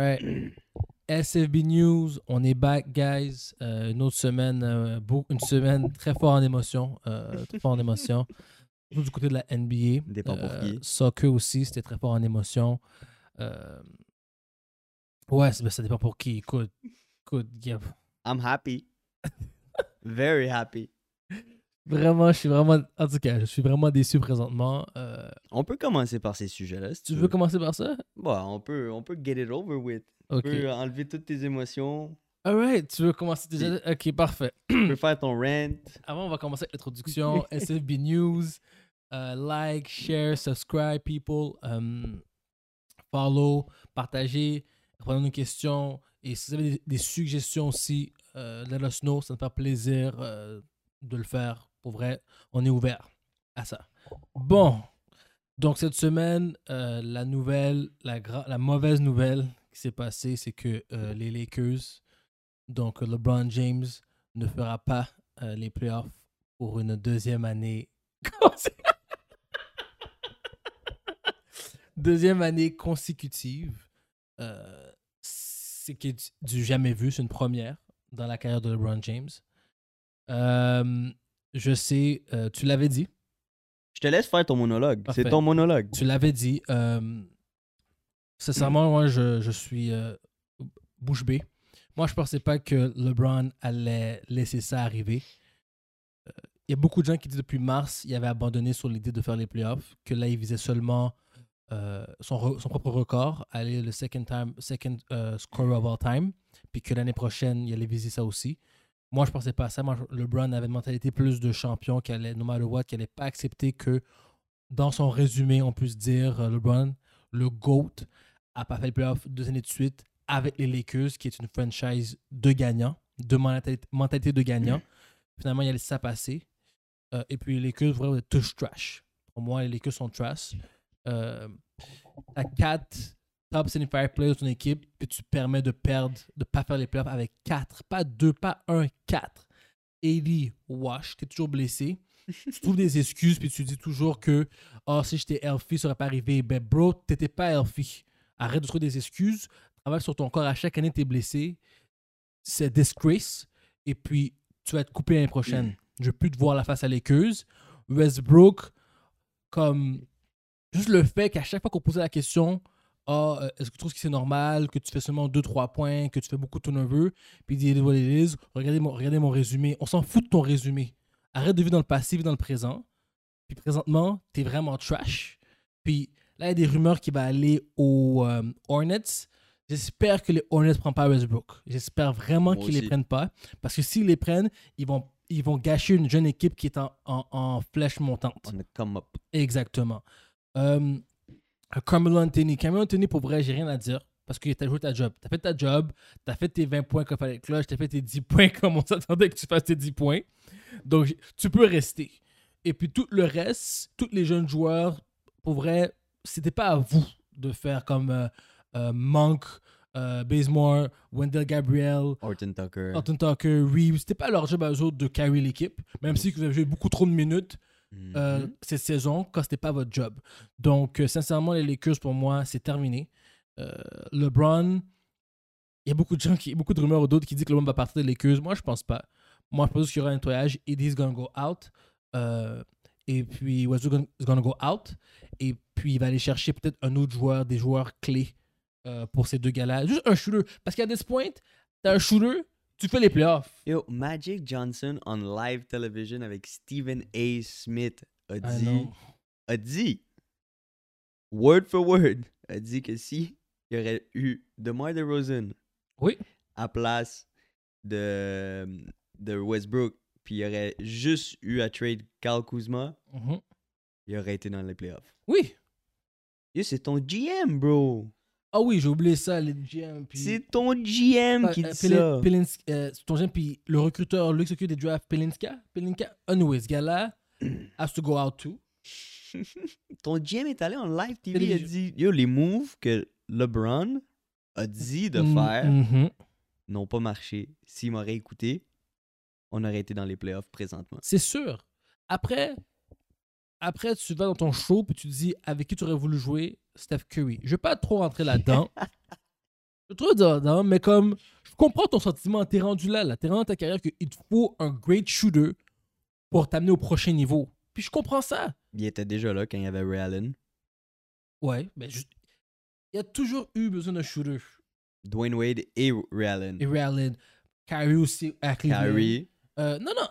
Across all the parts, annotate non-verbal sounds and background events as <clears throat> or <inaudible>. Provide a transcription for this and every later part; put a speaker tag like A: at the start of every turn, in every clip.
A: Ouais. SFB News, on est back, guys. Euh, une autre semaine, euh, une semaine très fort en émotion. euh, très fort en émotion. Du côté de la NBA.
B: Pour
A: Euh. Soccer aussi, c'était très fort en émotion. Ouais, ben, ça dépend pour qui. Écoute, écoute, yeah.
B: I'm happy. Very happy.
A: Vraiment, je suis vraiment, en tout cas, je suis vraiment déçu présentement. Euh,
B: On peut commencer par ces sujets-là. Si
A: tu veux commencer par ça?
B: Bon, on peut, on peut get it over with.
A: Ok.
B: Tu peux enlever toutes tes émotions.
A: Alright, tu veux commencer déjà? Ok, parfait.
B: Tu peux faire ton rant.
A: Avant, on va commencer avec l'introduction. <laughs> SFB News. Euh, like, share, subscribe, people. Um, follow, partagez, répondez nos questions. Et si vous avez des, des suggestions aussi, euh, let us know. Ça nous fait plaisir euh, de le faire. Pour vrai, on est ouvert à ça. Bon. Donc, cette semaine, euh, la nouvelle, la, la mauvaise nouvelle qui s'est passée, c'est que euh, les Lakers, donc LeBron James, ne fera pas euh, les playoffs pour une deuxième année. <laughs> deuxième année consécutive. C'est qui est du jamais vu, c'est une première dans la carrière de LeBron James. Je sais, euh, tu l'avais dit.
B: Je te laisse faire ton monologue. C'est ton monologue.
A: Tu l'avais dit. Euh, sincèrement, moi, je, je suis euh, bouche bée. Moi, je pensais pas que LeBron allait laisser ça arriver. Il y a beaucoup de gens qui disent depuis mars, il avait abandonné sur l'idée de faire les playoffs, que là, il visait seulement euh, son, son propre record, aller le second, time, second euh, scorer of all time, puis que l'année prochaine, il allait viser ça aussi. Moi, je pensais pas à ça. LeBron avait une mentalité plus de champion, qui allait, no matter what, qui allait pas accepter que dans son résumé, on puisse dire euh, LeBron, le GOAT, a pas fait le playoff deux années de suite avec les Lakers, qui est une franchise de gagnants, de mentalité, de gagnant. Finalement, il a laissé ça passer. Euh, et puis les Lakers, vraiment, tous trash. Pour moi, les Lakers sont trash. Euh, T'as quatre top 75 players de ton équipe, puis tu permets de perdre, de pas faire les playoffs avec quatre, pas deux, pas un, quatre. Ellie, wash, t'es toujours blessé. tu trouves des excuses, puis tu dis toujours que oh, si j'étais healthy, ça aurait pas arrivé. Ben, bro, t'étais pas healthy. Arrête de trouver des excuses. Travaille sur ton corps. À chaque année, t'es blessé. C'est disgrace. Et puis, tu vas être coupé l'année prochaine. Je veux plus te voir la face à l'équeuse. Westbrook, comme juste le fait qu'à chaque fois qu'on posait la question, ah, euh, est-ce que tu trouves que c'est normal que tu fais seulement 2-3 points, que tu fais beaucoup de turnover, puis il dit, regardez mon, regardez mon résumé. On s'en fout de ton résumé. Arrête de vivre dans le passé, vis dans le présent. Puis présentement, t'es vraiment trash. Puis là, il y a des rumeurs qui va aller aux euh, Hornets. J'espère que les Hornets ne prennent pas Westbrook. J'espère vraiment qu'ils les
B: aussi.
A: prennent pas. Parce que s'ils les prennent, ils vont, ils vont gâcher une jeune équipe qui est en, en, en flèche montante.
B: On come up.
A: Exactement. Euh, Carmelo Anthony. Carmelo Anthony, pour vrai, j'ai rien à dire. Parce que tu as joué ta job. Tu as fait ta job. Tu as fait tes 20 points comme fallait clutch. Tu as fait tes 10 points comme on s'attendait que tu fasses tes 10 points. Donc, tu peux rester. Et puis, tout le reste, tous les jeunes joueurs, pour vrai, c'était pas à vous de faire comme euh, euh, Monk, euh, Bazemore, Wendell Gabriel,
B: Horton Tucker.
A: Alton Tucker, Reeves. C'était pas leur job à eux autres de carry l'équipe. Même si vous avez joué beaucoup trop de minutes
B: Mhm.
A: euh, cette saison quand c'était pas votre job. Donc, euh, sincèrement, les Lakers, pour moi, c'est terminé. Euh, LeBron, il y a beaucoup de gens, qui, beaucoup de rumeurs ou d'autres qui disent que LeBron va partir des Lakers. Moi, je pense pas. Moi, je pense qu'il y aura un nettoyage. Eddie's gonna go out. Euh, et puis, Westbrook is gonna go out. Et puis, il va aller chercher peut-être un autre joueur, des joueurs clés euh, pour ces deux gars-là. Juste un shooter. Parce qu'à this point, t'as un shooter, tu fais les playoffs.
B: Yo, Magic Johnson on live television avec Stephen A. Smith a
A: Ah
B: dit, a dit, word for word, a dit que si il y aurait eu DeMar DeRozan
A: Oui.
B: à place de, de Westbrook, puis il y aurait juste eu à trade Kyle Kuzma,
A: Mhm.
B: il aurait été dans les playoffs.
A: Oui.
B: Yo, c'est ton GM, bro.
A: Ah oui, j'ai oublié ça, les GM. puis-
B: C'est ton GM qui
A: euh,
B: dit ça.
A: Pelins- euh, ton GM, puis le recruteur, s'occupe des drafts, Pelinska. Pelinka. Anyway, ce gars-là <clears throat> has to go out too. <laughs>
B: Ton GM est allé en live TV, il a dit Yo, les moves que LeBron a dit de
A: Mm,
B: faire
A: mhm.
B: n'ont pas marché. S'il m'aurait écouté, on aurait été dans les playoffs présentement.
A: C'est sûr. Après, après, tu vas dans ton show puis tu te dis avec qui tu aurais voulu jouer? Steph Curry. Je vais pas trop rentrer là-dedans. <laughs> Je trouve débordant, mais comme. Je comprends ton sentiment. T'es rendu là, là. T'es rendu dans ta carrière qu'il te faut un great shooter pour t'amener au prochain niveau. Puis je comprends ça.
B: Il était déjà là quand il y avait Ray Allen.
A: Ouais, mais juste. Il y a toujours eu besoin d'un shooter.
B: Dwayne Wade et Ray Allen.
A: Et Ray Allen, Kyrie aussi à Cleveland.
B: Kyrie.
A: Euh, non, non.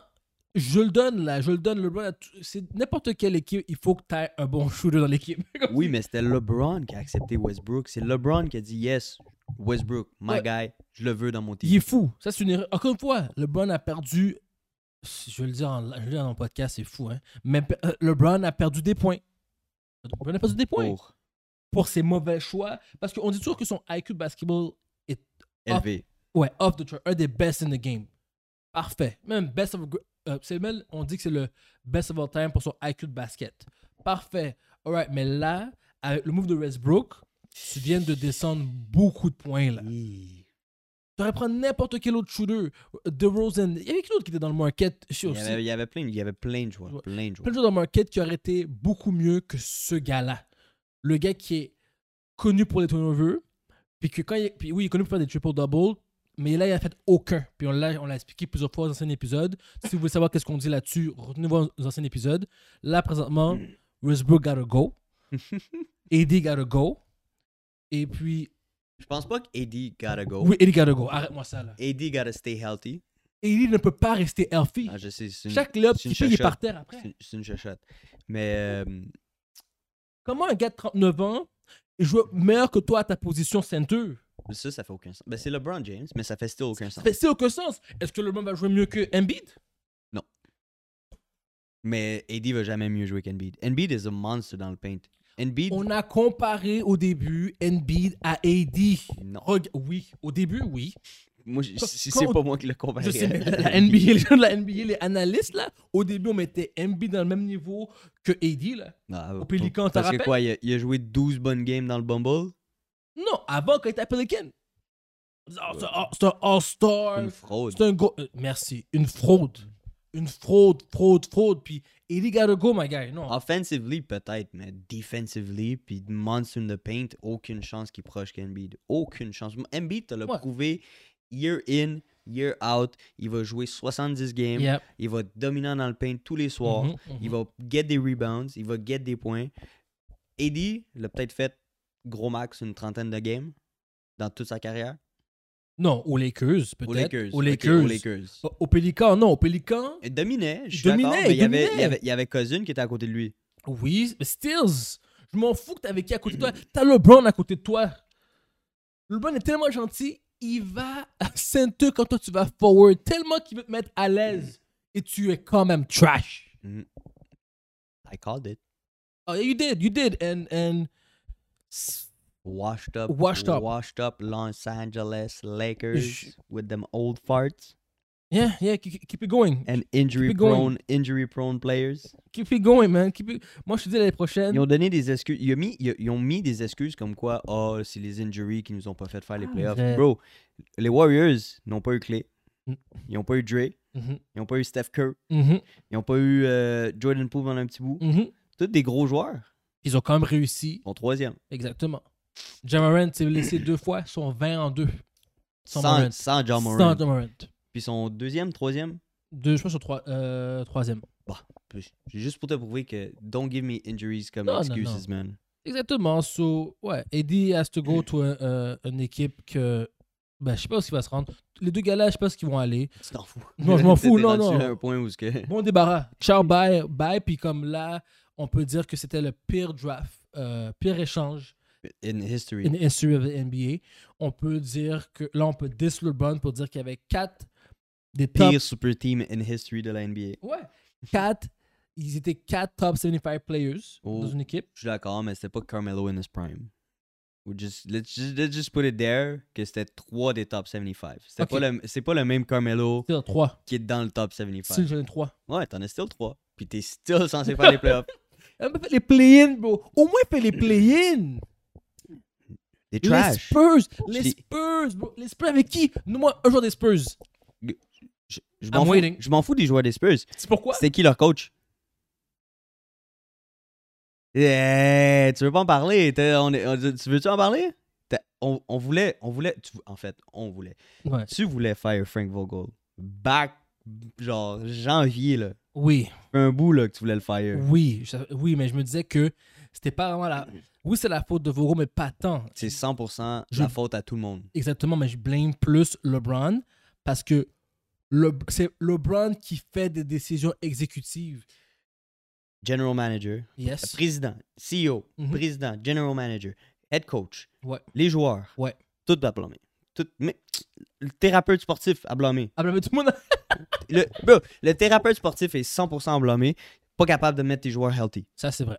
A: Je le donne là, je le donne. LeBron, c'est n'importe quelle équipe, il faut que tu aies un bon shooter dans l'équipe. <laughs>
B: Oui, mais c'était LeBron qui a accepté Westbrook. C'est LeBron qui a dit yes, Westbrook, my
A: Ouais.
B: guy, je le veux dans mon team.
A: Il est fou. Ça, c'est une erreur. Encore une fois, LeBron a perdu. Je vais le dire, en, je vais le dire dans mon podcast, c'est fou. Hein? Mais euh, LeBron a perdu des points. LeBron a perdu des points
B: Pour
A: pour ses mauvais choix. Parce qu'on dit toujours que son IQ de basketball est
B: élevé.
A: ouais, off the chart. Un des best in the game. Parfait. Même best of. Euh, c'est même, on dit que c'est le best of all time pour son IQ de basket. Parfait. Alright, mais là, avec le move de Westbrook, tu viens de descendre beaucoup de points là. Tu aurais prendre n'importe quel autre shooter. DeRozan. Il y avait qui d'autre qui était dans le market?
B: Il y,
A: aussi.
B: avait, il y avait plein, il y avait plein de joueurs.
A: Ouais.
B: Plein de joueurs.
A: Plein de joueurs dans le market qui auraient été beaucoup mieux que ce gars-là. Le gars qui est connu pour les turnovers. Puis que quand il, puis oui, il est connu pour faire des triple-double. Mais là, il a fait aucun. Puis on l'a, on l'a expliqué plusieurs fois dans anciens épisodes. Si vous voulez savoir qu'est-ce qu'on dit là-dessus, retenez vos anciens épisodes. Là, présentement, Westbrook gotta go. <laughs> AD gotta go. Et puis,
B: Je pense pas que AD gotta go.
A: oui, AD gotta go. Arrête-moi ça, là.
B: AD gotta stay healthy.
A: AD ne peut pas rester healthy.
B: Ah, je sais, une,
A: Chaque il est
B: chachotte.
A: par terre après.
B: c'est une- chachotte. Mais euh,
A: Comment un gars de 39 ans joue meilleur que toi à ta position center
B: ça, ça fait aucun sens. Ben, c'est LeBron James, mais ça fait still aucun
A: Ça
B: sens.
A: fait c'est aucun sens. Est-ce que LeBron va jouer mieux que Embiid?
B: Mais AD va jamais mieux jouer qu'Embiid. Embiid is a monster dans le paint. Embiid,
A: On a comparé au début Embiid à AD.
B: non.
A: Reg- oui, au début, oui.
B: Moi, c'est pas moi qui le compare.
A: Je sais, mais <laughs> la NBA, les gens de la NBA, les analystes, là, au début, on mettait Embiid dans le même niveau que AD, là.
B: Non,
A: Au Pélican, t'en
B: Parce que quoi, il a, il a joué 12 bonnes games dans le Bumble?
A: Non, avant, quand il était à Pelican. Oh, C'est un- c'est un All-Star.
B: Une fraude.
A: C'est un gros. euh, merci. Une fraude. Une fraude, fraude, fraude. Puis AD gotta go, my guy. Non.
B: Offensively, peut-être, mais defensively, puis monster in the paint, aucune chance qu'il est proche qu'Embiid. Aucune chance. Embiid te l'a
A: Ouais.
B: prouvé year in, year out. Il va jouer 70 games.
A: Yep.
B: Il va être dominant dans le paint tous les soirs.
A: Mhm, mhm.
B: Il va get des rebounds. Il va get des points. AD l'a peut-être fait gros max une trentaine de games dans toute sa carrière?
A: Non, aux Lakers, peut-être.
B: Aux Lakers.
A: Aux
B: Ok,
A: Lakers.
B: aux
A: non. Au Pélican,
B: Il dominait, je suis
A: Dominait,
B: d'accord, mais il y, avait,
A: dominait.
B: il, avait, il y avait Cousin qui était à côté de lui.
A: oui, mais Stills. Je m'en fous que t'avais qui à côté de toi. T'as LeBron à côté de toi. LeBron est tellement gentil, il va à center quand toi tu vas forward, tellement qu'il veut te mettre à l'aise. Et tu es quand même trash.
B: Mhm. I called it.
A: Oh, yeah, you did, you did. And, and
B: Washed up,
A: Washed up.
B: washed up Los Angeles Lakers with them old farts?
A: Yeah, yeah, keep, keep it going.
B: and injury
A: Keep it going.
B: prone, injury prone players?
A: Keep it going, man. Keep it... Moi, je te dis l'année prochaine.
B: Ils ont donné des excuses. Ils ont mis, ils, ont mis des excuses comme quoi, oh, c'est les injuries qui nous ont pas fait faire les playoffs.
A: Arrête.
B: Bro, les Warriors n'ont pas eu Clay.
A: Mm.
B: Ils n'ont pas eu Dre.
A: Mhm,
B: Ils n'ont pas eu Steph Kerr.
A: mhm,
B: Ils n'ont pas eu euh, Jordan Poole pendant un petit bout.
A: mhm.
B: Tous des gros joueurs.
A: Ils ont quand même réussi.
B: Sont troisième.
A: Exactement. Jamarant s'est blessé <clears throat> deux fois, sont 20 en deux. Sans
B: Sans,
A: Morant.
B: sans John
A: Sans. Jamarant.
B: Puis son deuxième, troisième?
A: Deux, je pense, sur trois, euh, troisième.
B: C'est juste pour te prouver que don't give me injuries comme
A: Non, non,
B: excuses, man.
A: Exactement. So, ouais, Eddie has to go <clears throat> to a- une équipe que. Ben, je sais pas où il va se rendre. Les deux gars là, je sais pas où ils vont aller.
B: Tu t'en fous.
A: Non, je m'en <laughs> fous, non, non.
B: un point où ce que...
A: Bon débarras. Ciao, <laughs> bye, bye. Puis comme là, on peut dire que c'était le pire draft, euh, pire échange
B: In history.
A: in history of the NBA. On peut dire que là, on peut LeBron pour dire qu'il y avait quatre des top.
B: Pire super team in history de la NBA.
A: Ouais. Quatre. Ils étaient quatre top 75 players
B: Oh.
A: dans une équipe.
B: Je suis d'accord, mais c'était pas Carmelo in his prime. Just, let's, just, let's just put it there que c'était trois des top 75. C'était
A: Ok.
B: pas le- C'est pas le même Carmelo
A: Still trois.
B: qui est dans le top 75.
A: Still, j'en ai trois.
B: Ouais, t'en as still trois. Puis t'es still censé faire les <laughs> playoffs.
A: Elle m'a fait les play-in, bro. Au moins, fais les play-in.
B: T'es
A: Les
B: trash.
A: Spurs. Les Spurs, bro. Les Spurs avec qui? Nous-moi, un joueur des Spurs.
B: Je, je m'en fous, je m'en fous des joueurs des Spurs.
A: C'est pourquoi?
B: C'était qui leur coach? Eh, tu veux pas en parler? On est- on- tu veux-tu en parler? On, on voulait, on voulait, tu- en fait, on voulait.
A: Ouais.
B: Tu voulais faire Frank Vogel. Back, genre, janvier, là.
A: Oui,
B: un bout, là, que tu voulais le faire.
A: oui, je- oui, mais je me disais que c'était pas vraiment la. Oui, c'est la faute de Vogel, mais pas tant.
B: C'est 100%
A: Je-
B: la faute à tout le monde.
A: Exactement, mais je blâme plus LeBron parce que le, c'est LeBron qui fait des décisions exécutives.
B: General manager,
A: Yes.
B: président, CEO,
A: Mhm.
B: président, general manager, head coach,
A: Ouais.
B: les joueurs,
A: Ouais.
B: tout à blâmer. Tout, mais le thérapeute sportif à blâmer.
A: Ah, ben, tout le monde. <laughs>
B: Le, bro, le thérapeute sportif est 100% blâmé, pas capable de mettre tes joueurs healthy.
A: Ça, c'est vrai.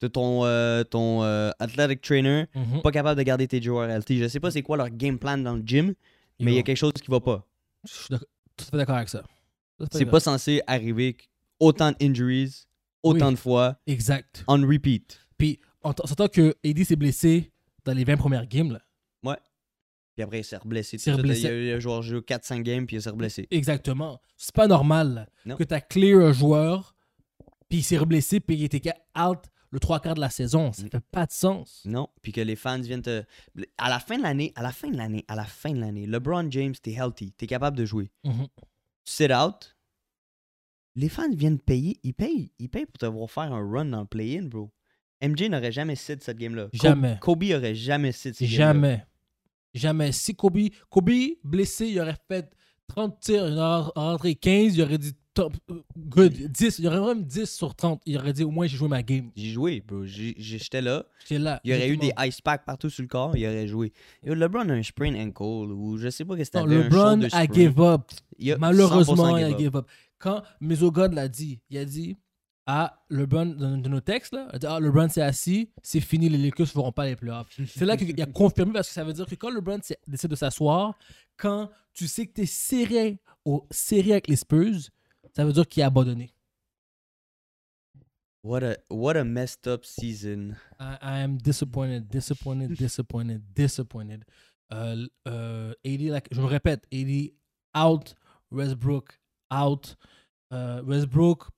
B: De ton, euh, ton euh, athletic trainer,
A: Mhm.
B: pas capable de garder tes joueurs healthy. Je sais pas c'est quoi leur game plan dans le gym, mais il y a quelque chose qui va pas.
A: Je suis tout à fait d'accord avec ça.
B: C'est pas censé arriver autant d'injuries, autant
A: Oui.
B: de fois,
A: Exact.
B: on repeat.
A: Puis, on s'entend que AD s'est blessé dans les 20 premières games. Là.
B: Puis après, il s'est reblessé. suite.
A: reblessé.
B: Il a, il a joué joué 4-5 games, puis il s'est reblessé.
A: Exactement. C'est pas normal
B: Non.
A: que tu as clear un joueur, puis il s'est reblessé, puis il était out le trois quarts de la saison. Ça
B: Mm.
A: fait pas de sens.
B: Non, puis que les fans viennent te. À la fin de l'année, à la fin de l'année, à la fin de l'année, LeBron James, t'es healthy, t'es capable de jouer.
A: Mhm.
B: Tu sit out, les fans viennent payer, ils payent, ils payent pour te voir faire un run dans le play-in, bro. MJ n'aurait jamais sit cette game-là.
A: Jamais.
B: Kobe aurait jamais sit cette game-là.
A: Jamais. Jamais. Si Kobe, Kobe blessé, il aurait fait 30 tirs, il aurait rentré 15, il aurait dit top, euh, good, 10, il aurait même 10 sur 30. Il aurait dit au moins j'ai joué ma game.
B: J'ai joué, J'étais là.
A: J'étais là.
B: Il y aurait eu des ice packs partout sur le corps, il aurait joué. Yo, LeBron a un sprain ankle ou je sais pas qu'est-ce que un
A: LeBron a give up.
B: A
A: Malheureusement,
B: 100%
A: il a
B: give up.
A: Quand Mesogod l'a dit, il a dit Ah, LeBron, dans, dans nos textes, là, ah, LeBron s'est assis, c'est fini, les Lakers ne feront pas les playoffs. <laughs> C'est là qu'il a confirmé parce que ça veut dire que quand LeBron décide de s'asseoir, quand tu sais que tu es serré, au, serré avec les Spurs, ça veut dire qu'il a abandonné.
B: What a, what a messed up season.
A: I, I am disappointed, disappointed, <laughs> disappointed, disappointed. Euh, euh, AD, like, je me répète, AD out, Westbrook out. Euh, Westbrook,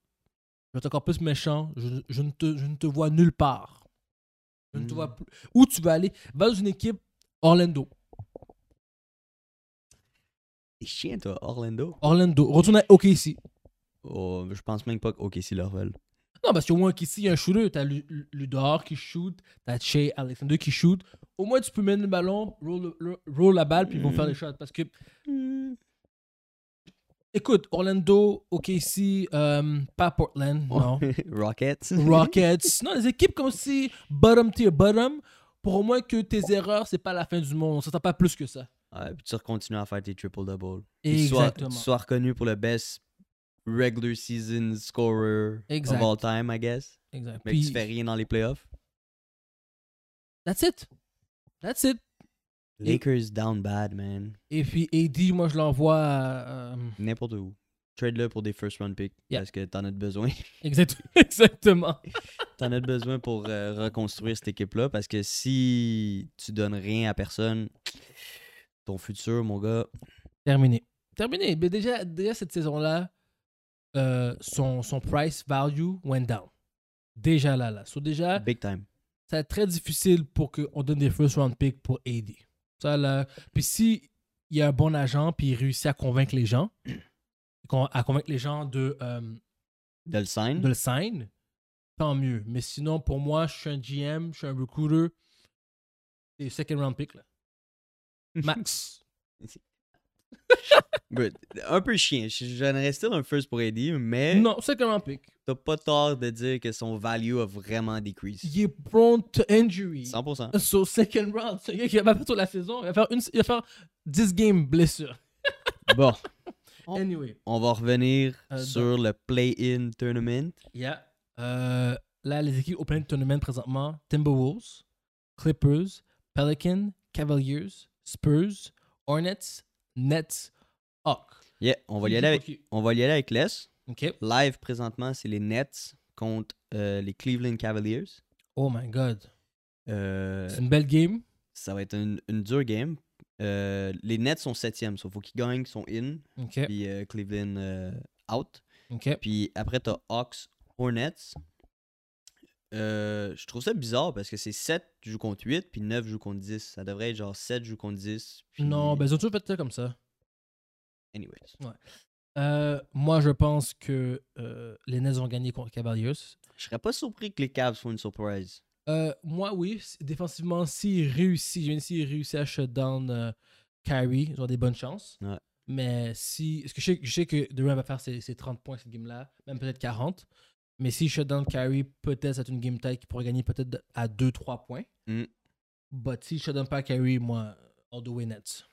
A: je vais être encore plus méchant, je, je ne te, je ne te vois nulle part. Je ne te vois plus. Où tu vas aller? Va dans une équipe Orlando.
B: T'es chien, toi, Orlando.
A: Orlando. Retourne à OKC.
B: Oh, je pense même pas que OKC leur veulent.
A: Non, parce qu'au moins, ici, il y a un shooter. T'as Lu- Lu- Ludor qui shoot, t'as Shea Alexander qui shoot. Au moins, tu peux mettre le ballon, roll, la balle, puis ils vont
B: Mm.
A: faire les shots. Parce que, écoute, Orlando, OKC, euh, pas Portland, non. <laughs>
B: Rockets. <laughs>
A: Rockets. Non, les équipes comme si bottom tier, bottom, pour au moins que tes erreurs, c'est pas la fin du monde. Ça t'a pas plus que ça.
B: Ouais, puis tu continues à faire tes triple-double. Sois-
A: Exactement.
B: Tu sois reconnu pour le best regular season scorer
A: Exact.
B: of all time, I guess.
A: Exact.
B: Mais
A: Puis,
B: tu fais rien dans les playoffs.
A: that's it. That's it.
B: Lakers down bad, man.
A: Et puis, AD, moi, je l'envoie à, euh,
B: N'importe où. Trade-le pour des first round picks
A: Yeah.
B: parce que t'en as besoin. <laughs>
A: exact- <laughs> exactement. <laughs>
B: t'en as besoin pour euh, reconstruire cette équipe-là parce que si tu donnes rien à personne, ton futur, mon gars,
A: Terminé. Terminé. Mais déjà, déjà cette saison-là, euh, son, son price value went down. Déjà là, là. So déjà,
B: big time.
A: ça va être très difficile pour qu'on donne des first round picks pour AD. Ça, là. Puis si il y a un bon agent, puis il réussit à convaincre les gens, <clears throat> à convaincre les gens de, euh,
B: De le sign?
A: de le sign, tant mieux. Mais sinon, pour moi, je suis un GM, je suis un recruiter, c'est second round pick, là. <laughs> Max. <laughs>
B: Un peu chien. Je- J'en still un first pour Eddie, mais
A: non, second round pick.
B: t'as pas tort de dire que son value a vraiment decreased.
A: Il est prone to injury.
B: 100%. <laughs>
A: So, second round. C'est un gars qui va pas faire toute la saison. Il va faire, une, il va faire 10 games blessure. <laughs>
B: Bon, Oh.
A: Anyway.
B: on va revenir
A: Euh,
B: sur le play-in tournament.
A: Yeah. Euh, là, les équipes au de tournament présentement Timberwolves, Clippers, Pelicans, Cavaliers, Spurs, Hornets, Nets, Hawks.
B: Yeah, on va y aller avec, on va y aller avec Les. Live présentement, c'est les Nets contre euh, les Cleveland Cavaliers.
A: Oh my god.
B: Euh,
A: C'est une belle game.
B: ça va être une, une dure game. Euh, les Nets sont septièmes, il faut qu'ils gagnent, ils sont in. Puis Cleveland out. Puis après, t'as Hawks, Hornets. Euh, je trouve ça bizarre parce que c'est 7 jouent contre 8 puis 9 jouent contre 10. Ça devrait être genre 7 jouent contre 10. Puis...
A: Non, ben ils ont toujours fait ça comme ça.
B: Anyways.
A: Euh, moi, je pense que euh, les Nets ont gagné contre Cavaliers.
B: Je serais pas surpris que les Cavs font une surprise.
A: Euh, moi, oui. Défensivement, s'ils réussissent, s'ils réussissent à shut down euh, Kyrie, ils ont des bonnes chances.
B: Ouais.
A: Mais si. Parce que je sais, je sais que Durant va faire ses, ses 30 points cette game-là, même peut-être 40. Mais s'il shut down Kyrie, peut-être c'est une game type qui pourrait gagner peut-être à 2-3 points.
B: Mm.
A: But s'il shut down pas Kyrie, moi, all the way Nets.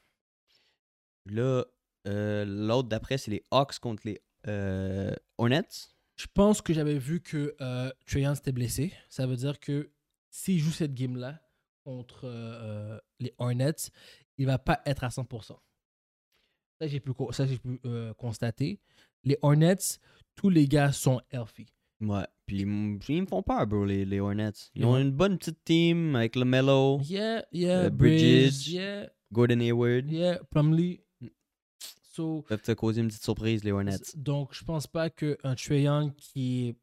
B: Là, euh, l'autre d'après, c'est les Hawks contre les euh, Hornets.
A: Je pense que j'avais vu que euh, Young s'était blessé. Ça veut dire que s'il joue cette game-là contre euh, les Hornets, il va pas être à 100%. Ça, j'ai pu, ça, j'ai pu constater. Les Hornets, tous les gars sont healthy.
B: Ouais. Puis ils me font peur, bro, les, les Hornets. Ils ont une bonne petite team avec LaMelo,
A: Yeah, yeah,
B: Euh,
A: Bridges,
B: Bridges.
A: yeah,
B: Gordon Hayward.
A: yeah, Plumlee.
B: Mm.
A: So,
B: peuvent te causer une petite surprise, les Hornets.
A: donc, je pense pas qu'un Trae Young qui est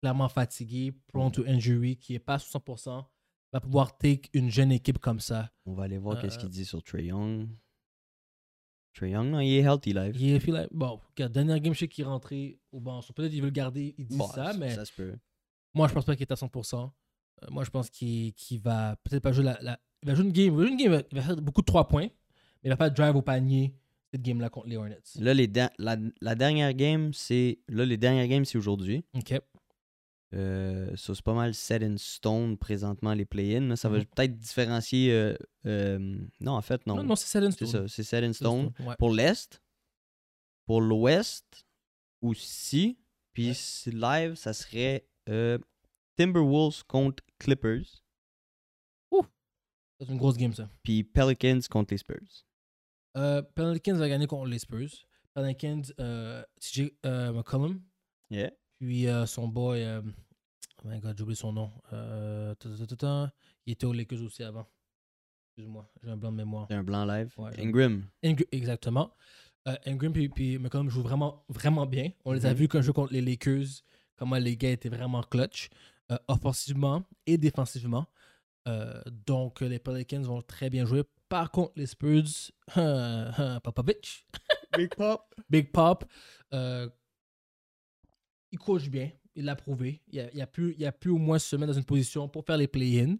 A: clairement fatigué, prone to injury, qui est pas à 100%, va pouvoir take une jeune équipe comme ça.
B: On va aller voir qu'est-ce
A: Euh,
B: qu'il dit sur Trey Young. Trey Young, non, il est healthy live.
A: Il est like- bon, regarde, dernière game, je sais qu'il est rentré au banc. Peut-être qu'il veut le garder, il dit
B: Bon,
A: ça, mais
B: Ça se peut.
A: moi, je pense pas qu'il est à 100%. Euh, moi, je pense qu'il va peut-être pas jouer la, la- Il va jouer une game. Il va jouer une game, il va- faire beaucoup de 3 points, mais il va pas drive au panier cette game-là contre les Hornets.
B: Là, les la, la dernière game, c'est. Là, les dernières games, c'est aujourd'hui.
A: Ok.
B: Euh, ça, c'est pas mal set in stone présentement, les play-in. là. Ça va
A: Mhm.
B: peut-être différencier. euh, euh, non, en fait, non.
A: Non, non, c'est Seven
B: c'est
A: Stone.
B: ça, c'est set in
A: C'est
B: stone.
A: Ouais.
B: Pour l'Est, pour l'Ouest aussi. Puis
A: Ouais.
B: c'est live, ça serait euh, Timberwolves contre Clippers.
A: C'est une grosse game, ça.
B: Puis Pelicans contre les Spurs.
A: Pelicans va gagner contre les Spurs. Pelicans, TJ McCollum,
B: Yeah.
A: puis son boy, my god, j'ai oublié son nom. Euh, ta, ta, ta, ta, ta. il était aux Lakers aussi avant. Excuse-moi, j'ai un blanc de mémoire.
B: C'est un blanc live.
A: Ouais,
B: Ingram.
A: Ingr- exactement. Euh, Ingram puis, puis McCollum jouent vraiment, vraiment bien. On les a
B: Mhm.
A: vus quand ils jouaient contre les Lakers, comment les gars étaient vraiment clutch, euh, offensivement et défensivement. Euh, donc, les Pelicans vont très bien jouer. Par contre, les Spurs, <laughs> Popovich,
B: Big Pop. <laughs>
A: Big Pop, euh, il coach bien. Il l'a prouvé. Il a, il a pu, il a pu au moins se mettre dans une position pour faire les play-in.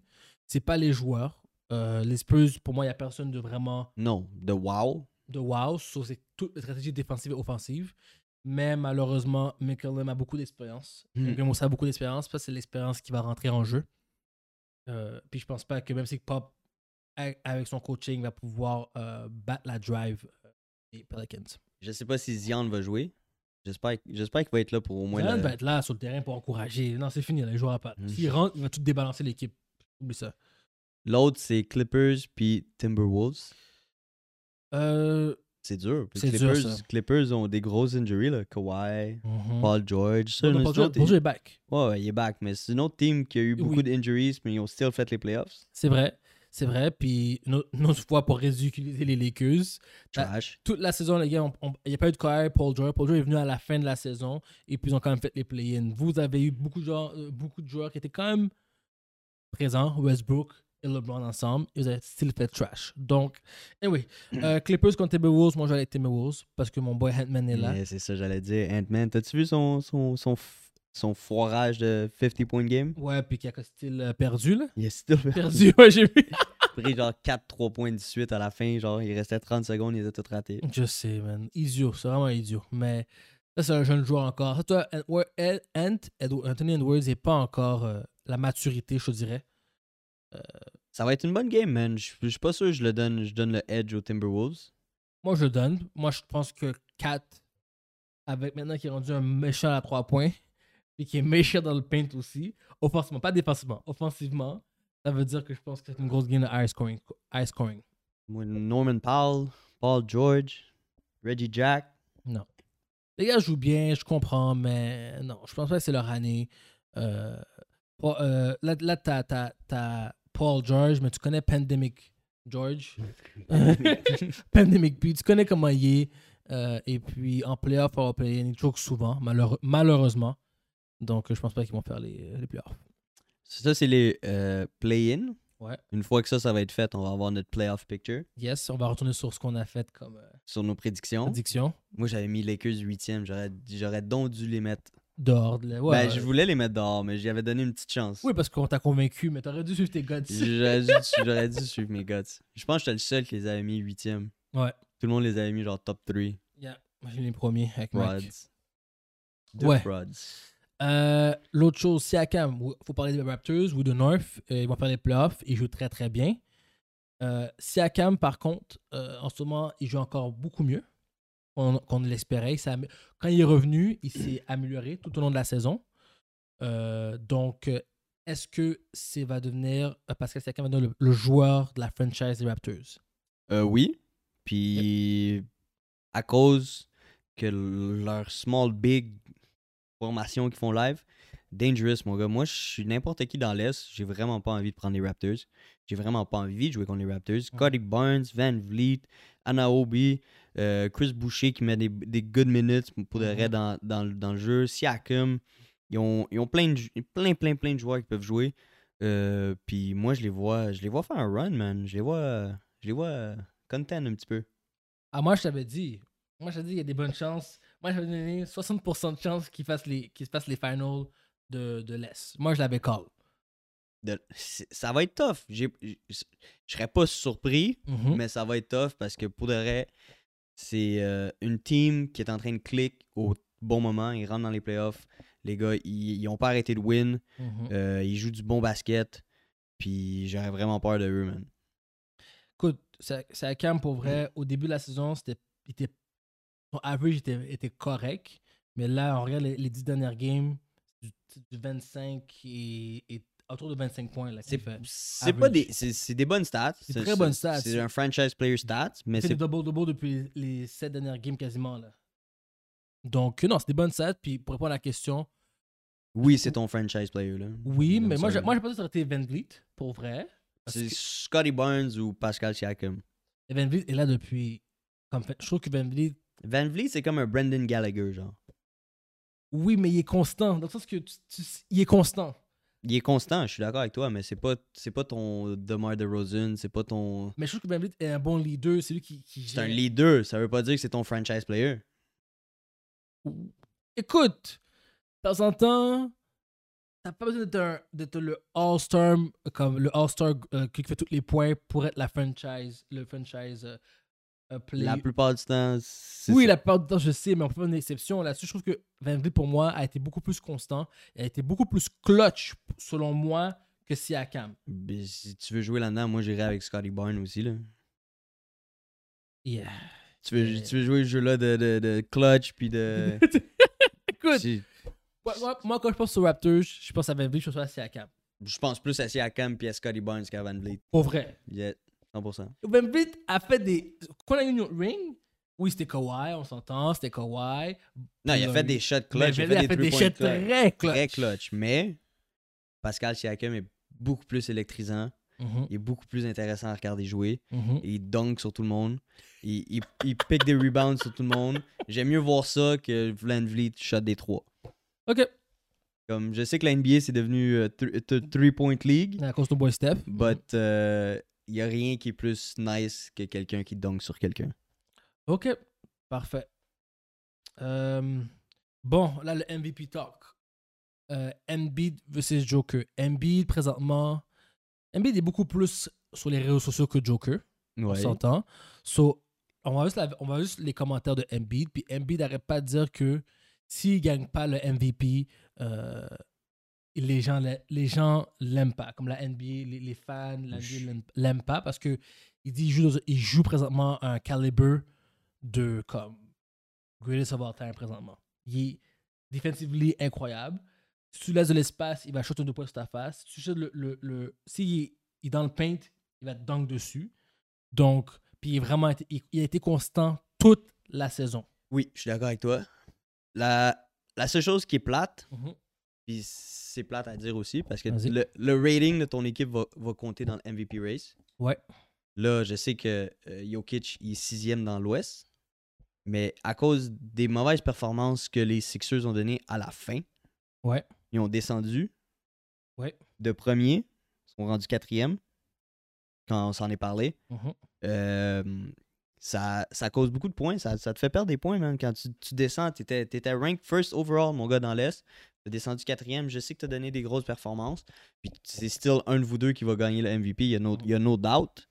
A: C'est pas les joueurs. Euh, les Spurs, pour moi, il n'y a personne de vraiment
B: Non, de wow.
A: de wow sur c'est toute la stratégie défensive et offensive. Mais malheureusement, McCollum a beaucoup d'expérience. Aussi a beaucoup d'expérience. Ça, c'est l'expérience qui va rentrer en jeu. Euh, puis je pense pas que même si Pop, avec son coaching, va pouvoir euh, battre la drive des Pelicans.
B: Je sais pas si Zion va jouer. J'espère j'espère qu'il va être là pour au moins. Le-
A: va être là sur le terrain pour encourager. Non, c'est fini, il jouera pas.
B: Hmm.
A: S'il rentre, il va tout débalancer l'équipe. Oublie ça.
B: L'autre, c'est Clippers puis Timberwolves.
A: Euh,
B: C'est dur. Clippers,
A: ça.
B: Clippers ont des grosses injuries, là. Kawhi,
A: mhm.
B: Paul George. Ça,
A: Paul George- est back.
B: Ouais, ouais, il est back. Mais c'est une autre team qui a eu beaucoup
A: Oui.
B: d'injuries, mais ils ont still fait les playoffs.
A: C'est vrai. C'est vrai. Puis une autre, une autre fois pour ridiculiser les Lakers, Ah.
B: Trash.
A: toute la saison, les gars, il n'y a pas eu de Kawhi, Paul George. Paul George est venu à la fin de la saison et puis ils ont quand même fait les play-in. Vous avez eu beaucoup de, joueurs, euh, beaucoup de joueurs qui étaient quand même présents, Westbrook et LeBron ensemble. Ils ont still fait trash. Donc, anyway, <clears throat> euh, Clippers contre Timberwolves, moi j'allais Timberwolves parce que mon boy Handman est là.
B: C'est ça, j'allais dire. Ant-Man, t'as-tu vu son, son, son, son foirage de 50-point game?
A: Ouais, puis qui a style euh, perdu, là.
B: Il a still
A: Perdu, ouais, j'ai vu. <laughs>
B: pris genre 4-3 points de suite à la fin. Genre, il restait 30 secondes, il était tout raté.
A: Je sais, man. Idiot, c'est vraiment idiot. Mais ça, c'est un jeune joueur encore. Ça, toi, Ant- Anthony Edwards n'est pas encore euh, la maturité, je te dirais.
B: Ça va être une bonne game, man. Je je suis pas sûr que je le donne, je donne le edge aux Timberwolves.
A: Moi, je le donne. Moi, je pense que 4, avec maintenant qui est rendu un méchant à 3 points, et qui est méchant dans le paint aussi, offensivement, pas défensivement, offensivement, ça veut dire que je pense que c'est une grosse game de high scoring. High scoring.
B: Norman Powell, Paul George, Reggie Jack.
A: Non. Les gars jouent bien, je comprends, mais non, je pense pas que c'est leur année. Euh, euh, là, là t'as, t'as- t'as Paul George, mais tu connais Pandemic George? <laughs> Pandemic P, tu connais comment il est. Euh, et puis en playoff, on va play, il choke souvent, malheureusement. Donc je pense pas qu'ils vont faire les, les playoffs.
B: Ça, c'est les euh, play-in.
A: Ouais.
B: Une fois que ça, ça va être fait, on va avoir notre playoff picture
A: Yes, on va retourner sur ce qu'on a fait comme euh,
B: sur nos prédictions.
A: prédiction.
B: Moi, j'avais mis Lakers 8e. J'aurais, j'aurais donc dû les mettre.
A: Dehors. Ouais,
B: ben,
A: ouais.
B: je voulais les mettre dehors, mais j'y avais donné une petite chance.
A: Oui, parce qu'on t'a convaincu, mais t'aurais dû suivre tes gars
B: J'aurais dû, <laughs> j'aurais dû suivre mes guts. Je pense que j'étais le seul qui les avait mis 8e.
A: Ouais.
B: Tout le monde les avait mis genre top 3.
A: Yeah. Moi, j'ai mis les premiers avec.
B: Frauds. The
A: Ouais.
B: frauds.
A: Euh, L'autre chose, Siakam, il faut parler des Raptors ou de North. euh, ils vont faire les playoffs. Ils jouent très très bien. Euh, Siakam, par contre, en ce moment, il joue encore beaucoup mieux qu'on l'espérait. Quand il est revenu, il s'est amélioré tout au long de la saison. Donc, est-ce que c'est va devenir Pascal Siakam va devenir le, le joueur de la franchise des Raptors?
B: Oui. Puis, à cause que leur small big qu'ils font live, dangerous, mon gars. Moi, je suis n'importe qui dans l'Est. J'ai vraiment pas envie de prendre les Raptors. J'ai vraiment pas envie de jouer contre les Raptors. Cody Barnes, Van Vliet, Anaobi, euh, Chris Boucher qui met des, des good minutes pour de vrai
A: Mhm.
B: dans, dans, le- dans le jeu. Siakam. Ils ont, ils ont plein, de, plein, plein, plein de joueurs qui peuvent jouer. Euh, puis moi, je les vois je les vois faire un run, man. Je les vois, je les vois euh, content un petit peu.
A: Ah, moi, je t'avais dit. Moi, je t'avais dit, il y a des bonnes chances. Moi, j'avais donné 60% de chances qu'ils fassent les, qu'ils se fassent les finals de, de l'Est. Moi, je l'avais call.
B: De- ça va être tough. J'ai- Je serais pas surpris,
A: Mhm.
B: mais ça va être tough parce que pour de vrai, c'est euh, une team qui est en train de cliquer au bon moment. Ils rentrent dans les playoffs. Les gars, ils, ils ont pas arrêté de win.
A: Mhm.
B: Euh, ils jouent du bon basket. Puis j'aurais vraiment peur de eux, man.
A: Écoute, c'est c'est à Cam pour vrai. Au début de la saison, c'était, il était, son average était, était correct. Mais là, on regarde les, les 10 dernières games, du, du 25 et, et autour de 25 points.
B: C'est pas des, c'est des bonnes stats.
A: C'est très bonnes stats.
B: C'est un franchise player stats, mais c'est
A: des double-double depuis les 7 dernières games quasiment. Là. Donc, non, c'est des bonnes stats. Puis pour répondre à la question,
B: oui, c'est ton franchise player là.
A: oui, mais moi, j'ai,
B: sorry.
A: moi, j'ai pas dit que ça aurait été Van Vliet, pour vrai.
B: C'est
A: que
B: Scotty Barnes ou Pascal Siakam.
A: Van Vliet est là depuis. Comme je trouve que Van Vliet,
B: Van Vliet, c'est comme un Brendan Gallagher, genre.
A: oui, mais il est constant. Dans le sens que tu- tu- il est constant.
B: Il est constant, je suis d'accord avec toi, mais c'est pas c'est pas ton DeMar DeRozan, c'est pas ton
A: Mais je trouve que Van Vliet est un bon leader. C'est lui qui. qui
B: c'est un leader, ça veut pas dire que c'est ton franchise player.
A: Écoute, de temps en temps, t'as pas besoin d'être, le All-Star, comme le All-Star euh, qui fait tous les points pour être la franchise, le franchise euh, play.
B: La plupart du temps,
A: Oui,
B: ça.
A: la plupart du temps, je sais, mais on peut faire une exception. Là-dessus, je trouve que Van Vliet, pour moi, a été beaucoup plus constant. Il a été beaucoup plus clutch, selon moi, que Siakam.
B: Mais si tu veux jouer là-dedans, moi j'irais avec Scotty Barnes aussi là.
A: Yeah.
B: Tu veux, tu veux jouer le jeu-là de, de, de clutch puis de. <laughs>
A: Écoute, moi, moi- moi, quand je pense aux Raptors, je pense à Van Vliet, je pense à Siakam.
B: je pense plus à Siakam puis à Scotty Barnes qu'à Van Vliet.
A: Pour vrai.
B: Yeah, 100%.
A: Van Vliet a fait des. Quand on a eu notre ring, oui, c'était Kawhi, on s'entend, c'était Kawhi.
B: Non, il a fait
A: euh,
B: des shots clutch, il a fait des,
A: shots très clutch.
B: Très clutch. Mais Pascal Siakam est beaucoup plus électrisant.
A: Mhm,
B: Il est beaucoup plus intéressant à regarder jouer.
A: mhm.
B: Il dunk sur tout le monde. Il, il, il pique des rebounds sur tout le monde. J'aime mieux voir ça que Van Vliet shot des trois.
A: Ok.
B: Comme je sais que la NBA c'est devenu euh, th- th- three-point league,
A: À cause de boy Steph.
B: but euh, il y a rien qui est plus nice que quelqu'un qui dunk sur quelqu'un.
A: Ok. Parfait. Euh, bon, là, le MVP talk. Euh, Embiid versus Joker. Embiid, présentement. Embiid est beaucoup plus sur les réseaux sociaux que Joker. On
B: Ouais.
A: s'entend. So, on va, juste la- on va juste les commentaires de Embiid. Puis Embiid n'arrête pas de dire que s'il ne gagne pas le MVP, euh, les gens les gens l'aiment pas. Comme la NBA, les, les fans, la NBA l'aiment- pas parce que il dit il joue, dans- il joue présentement un calibre de comme greatest of all time présentement. Il est defensively incroyable. Si tu laisses de l'espace, il va shooter deux points sur ta face. Si tu le, le, le- s'il est, il est dans le paint, il va te dunk dessus. Donc, puis il, est vraiment été- il, il a été constant toute la saison.
B: Oui, je suis d'accord avec toi. La, la seule chose qui est plate,
A: Mhm.
B: Puis c'est plate à dire aussi, parce que le, le rating de ton équipe va, va compter dans le MVP race.
A: Ouais.
B: Là, je sais que euh, Jokic il est sixième dans l'Ouest, mais à cause des mauvaises performances que les Sixers ont données à la fin,
A: Ouais.
B: ils ont descendu
A: Ouais.
B: de premier sont rendus quatrième quand on s'en est parlé.
A: Mhm.
B: Euh, ça, ça cause beaucoup de points. Ça, ça te fait perdre des points, man. Quand tu, tu descends, tu étais, ranked first overall, mon gars, dans l'Est. Tu descendu quatrième. Je sais que tu as donné des grosses performances. Puis c'est still un de vous deux qui va gagner le MVP. Il y a no, il y a no doubt.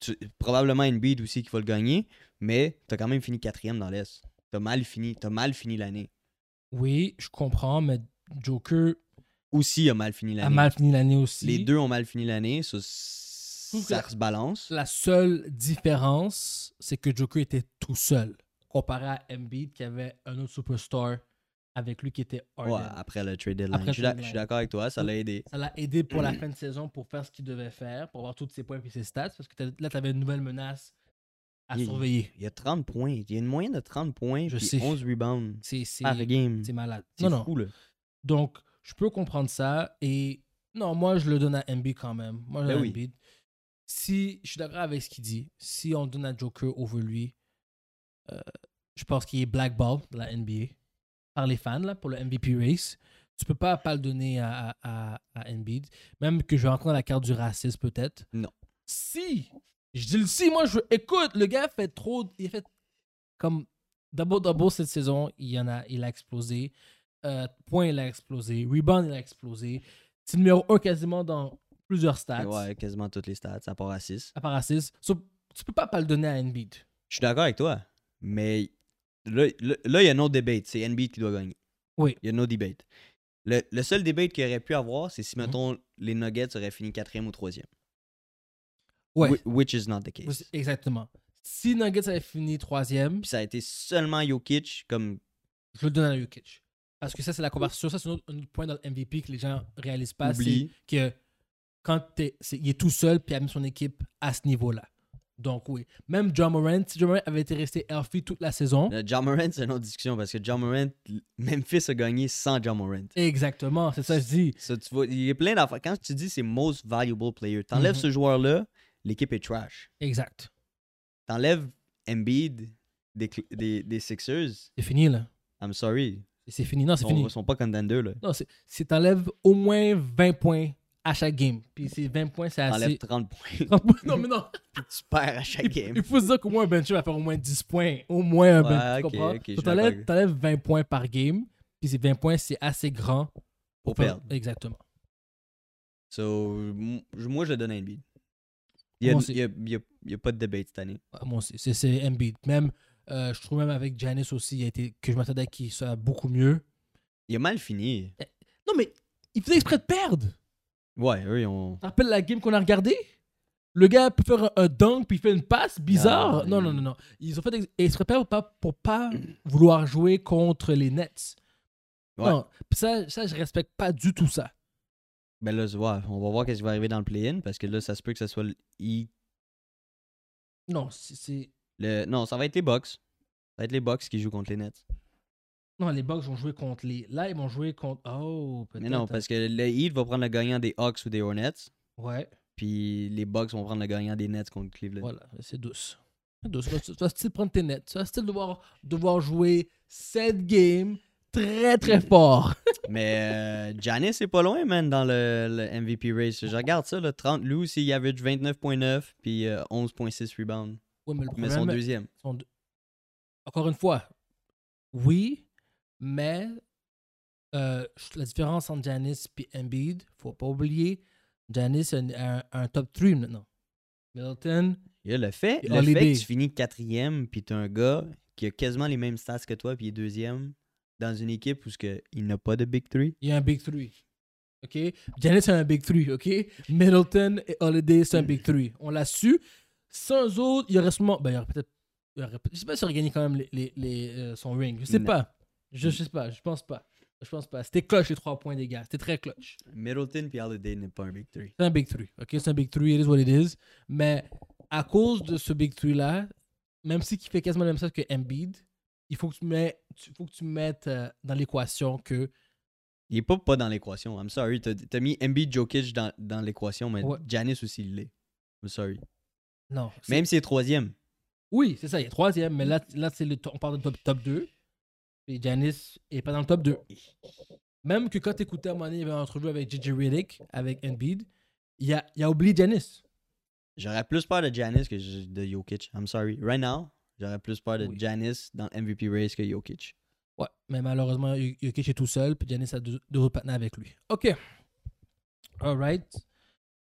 B: Tu- probablement Embiid aussi qui va le gagner. Mais tu as quand même fini quatrième dans l'Est. Tu as mal fini. Tu mal fini l'année.
A: Oui, je comprends, mais Joker
B: Aussi a mal fini
A: a
B: l'année.
A: mal fini l'année aussi.
B: Les deux ont mal fini l'année. Ça,
A: trouve
B: ça
A: que-
B: se balance.
A: La seule différence, c'est que Joker était tout seul, comparé à Embiid qui avait un autre superstar avec lui qui était Harden.
B: Ouais, après le trade deadline.
A: Après
B: je suis d'accord avec toi. Ça l'a aidé.
A: Ça l'a aidé pour la <clears throat> fin de saison pour faire ce qu'il devait faire, pour avoir tous ses points et ses stats, parce que là, tu avais une nouvelle menace à
B: Il-
A: surveiller.
B: Il y a 30 points. Il y a une moyenne de 30 points.
A: Je
B: puis
A: sais.
B: 11 rebounds par game.
A: c'est malade.
B: C'est
A: non.
B: fou, là.
A: Donc, je peux comprendre ça. Et non, moi, je le donne à Embiid quand même. Moi, je le
B: Ben oui.
A: Si, je suis d'accord avec ce qu'il dit. Si on donne à Joker over lui, euh, je pense qu'il est blackball de la NBA par les fans là, pour le MVP race. Tu peux pas pas le donner à, à, à, Embiid. Même que je vais rentrer dans la carte du racisme peut-être.
B: Non.
A: Si! Je dis le si, moi je. Écoute, le gars fait trop. Il a fait comme double-double cette saison. Il, y en a, il a explosé. Euh, point, il a explosé. Rebound, il a explosé. C'est numéro 1 quasiment dans plusieurs stats.
B: Ouais, quasiment toutes les stats, à part à 6.
A: À part à 6. So, tu peux pas pas le donner à Embiid.
B: Je suis d'accord avec toi. Mais là, il y a no debate. C'est Embiid qui doit gagner.
A: Oui.
B: Il y a no debate. Le, le seul debate qu'il aurait pu avoir, c'est si,
A: Mhm.
B: mettons, les Nuggets auraient fini quatrième ou troisième.
A: Ouais.
B: Whi- Which is not the case.
A: Exactement. Si Nuggets avait fini troisième,
B: Puis ça a été seulement Jokic comme.
A: je le donne à Jokic. Parce que ça, c'est la conversation. Ça, c'est un autre, un autre point dans le MVP que les gens réalisent pas. C'est que quand il est tout seul puis il a mis son équipe à ce niveau-là. Donc, oui. Même John Morant, si John Morant avait été resté healthy toute la saison,
B: Le John Morant, c'est une autre discussion parce que John Morant, Memphis a gagné sans John Morant.
A: exactement, c'est ça que je dis.
B: Ça, tu vois, il y a plein d'affaires. Quand tu dis c'est most valuable player, t'enlèves
A: Mhm.
B: ce joueur-là, l'équipe est trash.
A: Exact.
B: T'enlèves Embiid des, des, des Sixers,
A: C'est fini, là.
B: I'm sorry.
A: C'est fini. Non, c'est
B: Ils
A: fini.
B: sont, sont pas contenders, là.
A: Non, c'est c'est t'enlèves au moins 20 points à chaque game. Puis ces 20 points, c'est assez.
B: 30 points,
A: 30 points. <laughs> Non, mais non. <laughs>
B: puis tu perds à chaque game.
A: il faut se dire qu'au moins un bench va faire au moins 10 points. Au moins un
B: Ouais,
A: bench. tu
B: ok,
A: comprends?
B: ok, je
A: So,
B: suis
A: t'enlèves,
B: d'accord.
A: t'enlèves 20 points par game. Puis ces 20 points, c'est assez grand
B: Pour perdre.
A: Exactement.
B: So, moi, je donne à Embiid. Il y a, pas de debate cette année.
A: Ouais, Moi aussi. C'est- C'est Embiid. Même, euh, je trouve même avec Janice aussi, il a été, que je m'attendais qu'il soit beaucoup mieux.
B: Il a mal fini.
A: Non, mais il faisait exprès de perdre.
B: Ouais, eux, ils ont.
A: Rappelles la game qu'on a regardé Le gars peut faire un, un dunk puis il fait une passe bizarre.
B: Ah,
A: non, non, non, non. Ils ont fait ex- exprès pour pas, pour pas vouloir jouer contre les Nets.
B: Ouais.
A: Non, ça, ça, je respecte pas du tout ça.
B: Ben là, ouais, on va voir qu'est-ce qui va arriver dans le play-in parce que là, ça se peut que ce soit le.
A: Non, c'est- c'est.
B: Le... Non, ça va être les Bucks. Ça va être les Bucks qui jouent contre les Nets.
A: Non, les Bucks vont jouer contre les. Là, ils vont jouer contre. Oh, peut-être.
B: Mais non, parce que le Heat va prendre le gagnant des Hawks ou des Hornets.
A: Ouais,
B: Puis les Bucks vont prendre le gagnant des Nets contre Cleveland.
A: voilà, c'est douce. C'est douce. Tu vas- style prendre tes nets. Tu vas style devoir, devoir jouer 7 games très très fort. <laughs>
B: Mais euh, Giannis est pas loin, man, dans le, le MVP race. Je regarde ça, le 30 Lou, il average 29.9 puis euh, 11.6 rebounds.
A: Ouais, mais le
B: Mais
A: problème,
B: son deuxième.
A: Encore une fois, oui, mais euh, la différence entre Janice et Embiid, faut pas oublier, Janice a un, un- un top 3 maintenant. Middleton,
B: Il le fait, le fait que tu finis quatrième puis t'as un gars qui a quasiment les mêmes stats que toi puis il est deuxième dans une équipe où que il n'a pas de Big Three.
A: il y a un Big 3. OK? Janice a un Big 3, OK? Middleton et Holiday, c'est un Big 3. On l'a su. Sans eux autres, il y aurait sûrement. Ben, il y aurait peut-être. Je sais pas s'il aurait gagné quand même les, les, les, euh, son ring. Je sais
B: Non.
A: pas. Je, sais pas. Je pense pas. Je pense pas. C'était clutch les trois points des gars. C'était très clutch.
B: Middleton puis Holiday n'est pas un Big Three.
A: C'est un Big 3. OK? C'est un Big 3. It is what it is. Mais à cause de ce Big 3-là, même si qui fait quasiment la même chose que Embiid, il faut que tu, mets, tu, faut que tu mettes euh, dans l'équation que.
B: Il est pas, pas dans l'équation. I'm sorry. T'as as mis Embiid Jokic dans, dans l'équation, mais
A: Ouais.
B: Giannis aussi il l'est. I'm sorry.
A: Non.
B: Même s'il est troisième.
A: Oui, c'est ça. Il est troisième. Mais là, là c'est le on parle de top, top 2. Et Janice est pas dans le top 2. Même que quand tu écoutais à un moment donné, il y avait une entrevue avec JJ Redick, avec Embiid, il a, il a oublié Giannis.
B: J'aurais plus peur de Giannis que de Jokic. I'm sorry. Right now, j'aurais plus peur de
A: Oui.
B: Giannis dans le MVP race que Jokic.
A: Ouais, mais malheureusement, Jokic est tout seul, puis Giannis a deux, deux autres partenaires avec lui. OK. Alright.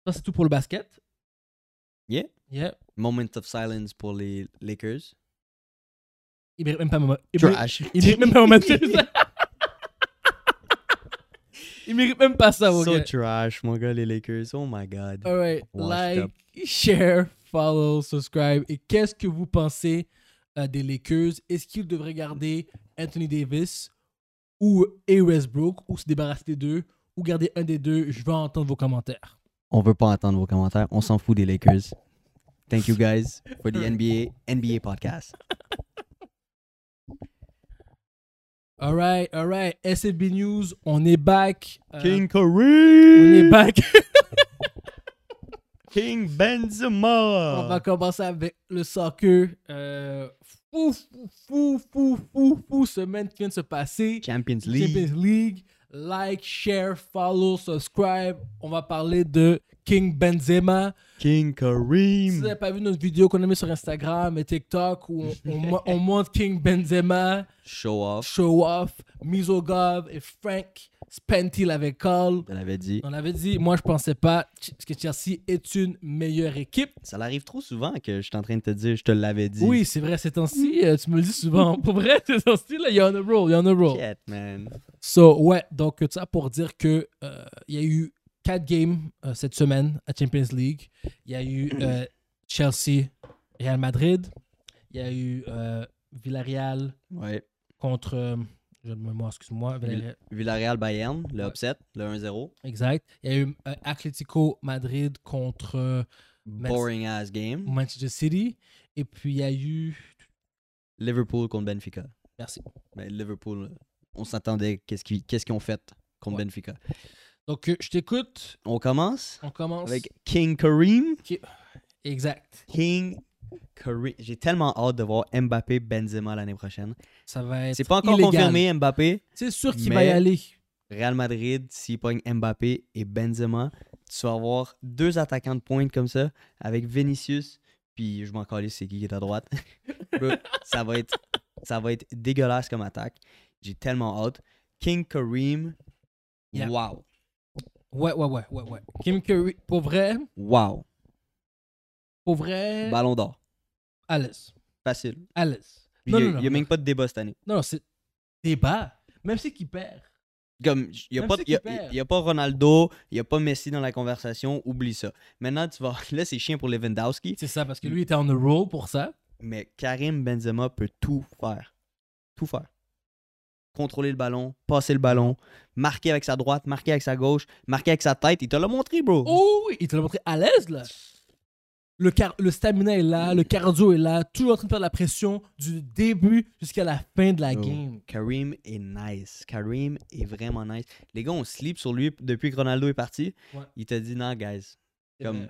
A: Ça, c'est tout pour le basket.
B: Yeah.
A: Yeah.
B: Moment of silence pour les Lakers.
A: Il mérite même pas moment. Il mérite,
B: Trash.
A: il mérite même pas. <laughs> Il mérite même pas ça, mon
B: so
A: gars.
B: trash, mon gars, les Lakers. Oh my god.
A: Alright. Like,
B: up.
A: share, follow, subscribe. Et qu'est-ce que vous pensez euh, des Lakers? Est-ce qu'ils devraient garder Anthony Davis ou A. Westbrook ou se débarrasser des deux ou garder un des deux? Je veux entendre vos commentaires.
B: On veut pas entendre vos commentaires. On s'en fout des Lakers. Thank you guys for the NBA NBA podcast.
A: Alright, alright. SFB News, on est back. Euh,
B: King
A: on est back. <laughs>
B: King Benzema.
A: on va commencer avec le soccer. Euh, fou, fou, fou, fou, fou, fou, semaine qui vient de se passer.
B: Champions League.
A: Champions League. Like, share, follow, subscribe. On va parler de King Benzema.
B: King
A: Si
B: Kareem.
A: vous n'avez pas vu notre vidéo qu'on a mis sur Instagram et TikTok où on, on mo- on montre King Benzema,
B: Show off.
A: Show Off, Misogov et Frank Spenty l'avaient call.
B: Je l'avais dit.
A: On avait dit, moi je pensais pas que Chelsea est une meilleure équipe.
B: Ça l'arrive trop souvent que je suis en train de te dire, je te l'avais dit.
A: Oui, c'est vrai, ces temps-ci, euh, tu me le dis souvent. <laughs> Pour vrai, ces temps-ci, il y a on a roll, il y a on a roll.
B: Shit, man.
A: So, ouais, donc ça pour dire que euh, il y a eu quatre games euh, cette semaine à Champions League. Il y a eu euh, <clears throat> Chelsea, Real Madrid. Il y a eu euh, Villarreal
B: Ouais.
A: contre. je me mémoire, excuse-moi. Villarreal-
B: Villarreal Bayern, le upset, le 1-0.
A: Exact. Il y a eu Atlético Madrid contre.
B: Boring ass game.
A: Manchester City. Et puis il y a eu.
B: Liverpool contre Benfica.
A: Merci.
B: Mais Liverpool, on s'attendait qu'est-ce qu'ils ont fait contre
A: Ouais.
B: Benfica.
A: Donc euh, je t'écoute.
B: On commence
A: On commence.
B: avec King Kareem.
A: Exact.
B: King Kareem. J'ai tellement hâte de voir Mbappé Benzema l'année prochaine.
A: Ça va être.
B: C'est pas encore
A: illégal.
B: confirmé Mbappé.
A: C'est sûr qu'il va y aller.
B: Real Madrid, s'il pogne Mbappé et Benzema, tu vas avoir deux attaquants de pointe comme ça avec Vinicius. Puis je m'en calais c'est qui qui est à droite. <laughs> Ça va être ça va être dégueulasse comme attaque. J'ai tellement hâte. King Kareem.
A: Yeah.
B: Wow.
A: Ouais, ouais, ouais, ouais, ouais. Kim Curry, pour vrai,
B: Wow.
A: pour vrai,
B: Ballon d'or.
A: Alice.
B: Facile.
A: Alice. Non,
B: il n'y
A: non,
B: a,
A: non.
B: même pas de débat cette année.
A: Non, c'est débat. Même si qui perd.
B: Comme, il n'y a, a- a pas Ronaldo, il n'y a pas Messi dans la conversation, oublie ça. Maintenant, tu vas. <laughs> Là, c'est chien pour Lewandowski,
A: C'est ça, parce que lui était on the roll pour ça.
B: mais Karim Benzema peut tout faire. Tout faire. Contrôler le ballon, passer le ballon, marquer avec sa droite, marquer avec sa gauche, marquer avec sa tête. Il te l'a montré, bro.
A: Oh oui, il te l'a montré à l'aise, là. Le, car- le stamina est là, le cardio est là, toujours en train de faire de la pression du début jusqu'à la fin de la
B: Oh.
A: game.
B: Karim est nice. Karim est vraiment nice. Les gars, on sleep sur lui depuis que Ronaldo est parti.
A: Ouais.
B: Il t'a dit, non, guys, Comme-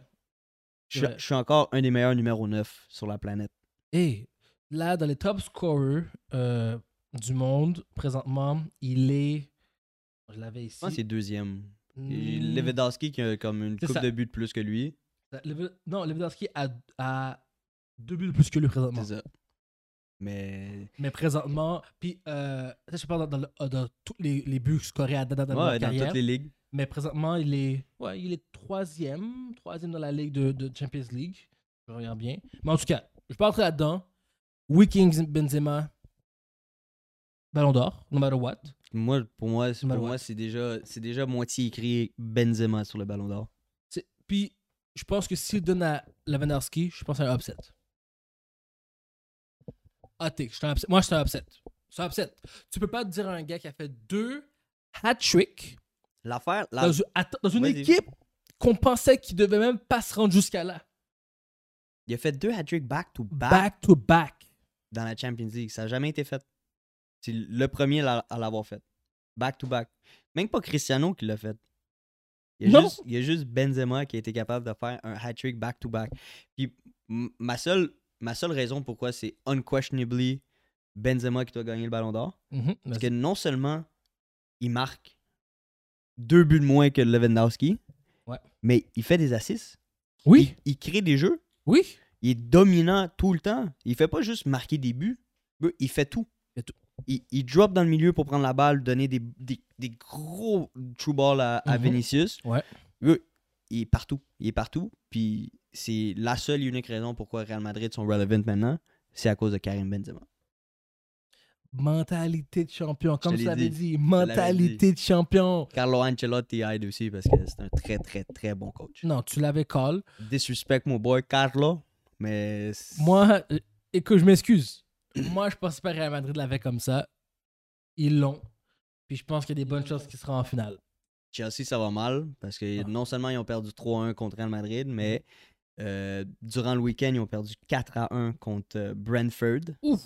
B: je suis encore un des meilleurs numéro 9 sur la planète.
A: Et là, dans les top scorers euh, du monde, présentement, il est. Je l'avais ici.
B: Je pense deuxième.
A: Hmm.
B: Lewandowski qui a comme une coupe
A: ça.
B: de buts de plus que lui.
A: Non, Lewandowski a, a deux buts de plus que lui présentement.
B: C'est ça. Mais.
A: Mais présentement, puis euh, je parle dans, dans le- dans tous les, les buts scorés à date dans
B: ouais, dans
A: carrière.
B: toutes les ligues.
A: Mais présentement, il est, ouais, il est troisième, troisième dans la ligue de, de Champions League. Je regarde bien. Mais en tout cas, je entrer là-dedans. Oui, Kings Benzema, Ballon d'Or, no matter what.
B: Moi, pour moi,
A: No
B: pour moi c'est déjà, c'est déjà moitié écrit Benzema sur le ballon d'or.
A: Puis, je pense que s'il donne à Lewandowski, je pense à un upset. Moi, je suis un upset. C'est un upset. Tu peux pas te dire à un gars qui a fait deux hat-tricks
B: L'affaire, la...
A: dans, une- dans équipe qu'on pensait qu'il devait même pas se rendre jusqu'à là.
B: il a fait deux hat-tricks back-to-back
A: Back to back.
B: dans la Champions League. Ça n'a jamais été fait. C'est le premier à à l'avoir fait. Back-to-back. Même pas Cristiano qui l'a fait. Il y, a juste, il y a juste Benzema qui a été capable de faire un hat-trick back-to-back. Puis ma seule, ma seule raison pourquoi c'est unquestionably Benzema qui doit gagner le ballon d'or, c'est
A: vas-y.
B: que non seulement il marque deux buts de moins que Lewandowski.
A: Ouais.
B: Mais il fait des assists.
A: Oui,
B: Il, il crée des jeux.
A: oui.
B: Il est dominant tout le temps. Il fait pas juste marquer des buts. Il fait tout. Il, il drop dans le milieu pour prendre la balle, donner des, des, des gros true balls à, à
A: Mhm.
B: Vinicius.
A: Ouais.
B: Il est partout. Il est partout. Puis c'est la seule et unique raison pourquoi Real Madrid sont relevant maintenant. C'est à cause de Karim Benzema.
A: Mentalité de champion, comme tu l'avais
B: dit.
A: dit. Mentalité de champion.
B: Carlo Ancelotti aide aussi parce que c'est un très, très, très bon coach.
A: Non, tu l'avais call.
B: Disrespect mon boy Carlo, mais...
A: Moi, euh, écoute, je m'excuse. Moi, je pense pas que Real Madrid l'avait comme ça. Ils l'ont. Puis je pense qu'il y a des bonnes chances qu'ils seront en finale.
B: Chelsea, ça va mal parce que
A: Ah.
B: non seulement ils ont perdu 3-1 contre Real Madrid, mais euh, durant le week-end, ils ont perdu 4-1 contre euh, Brentford.
A: Ouf.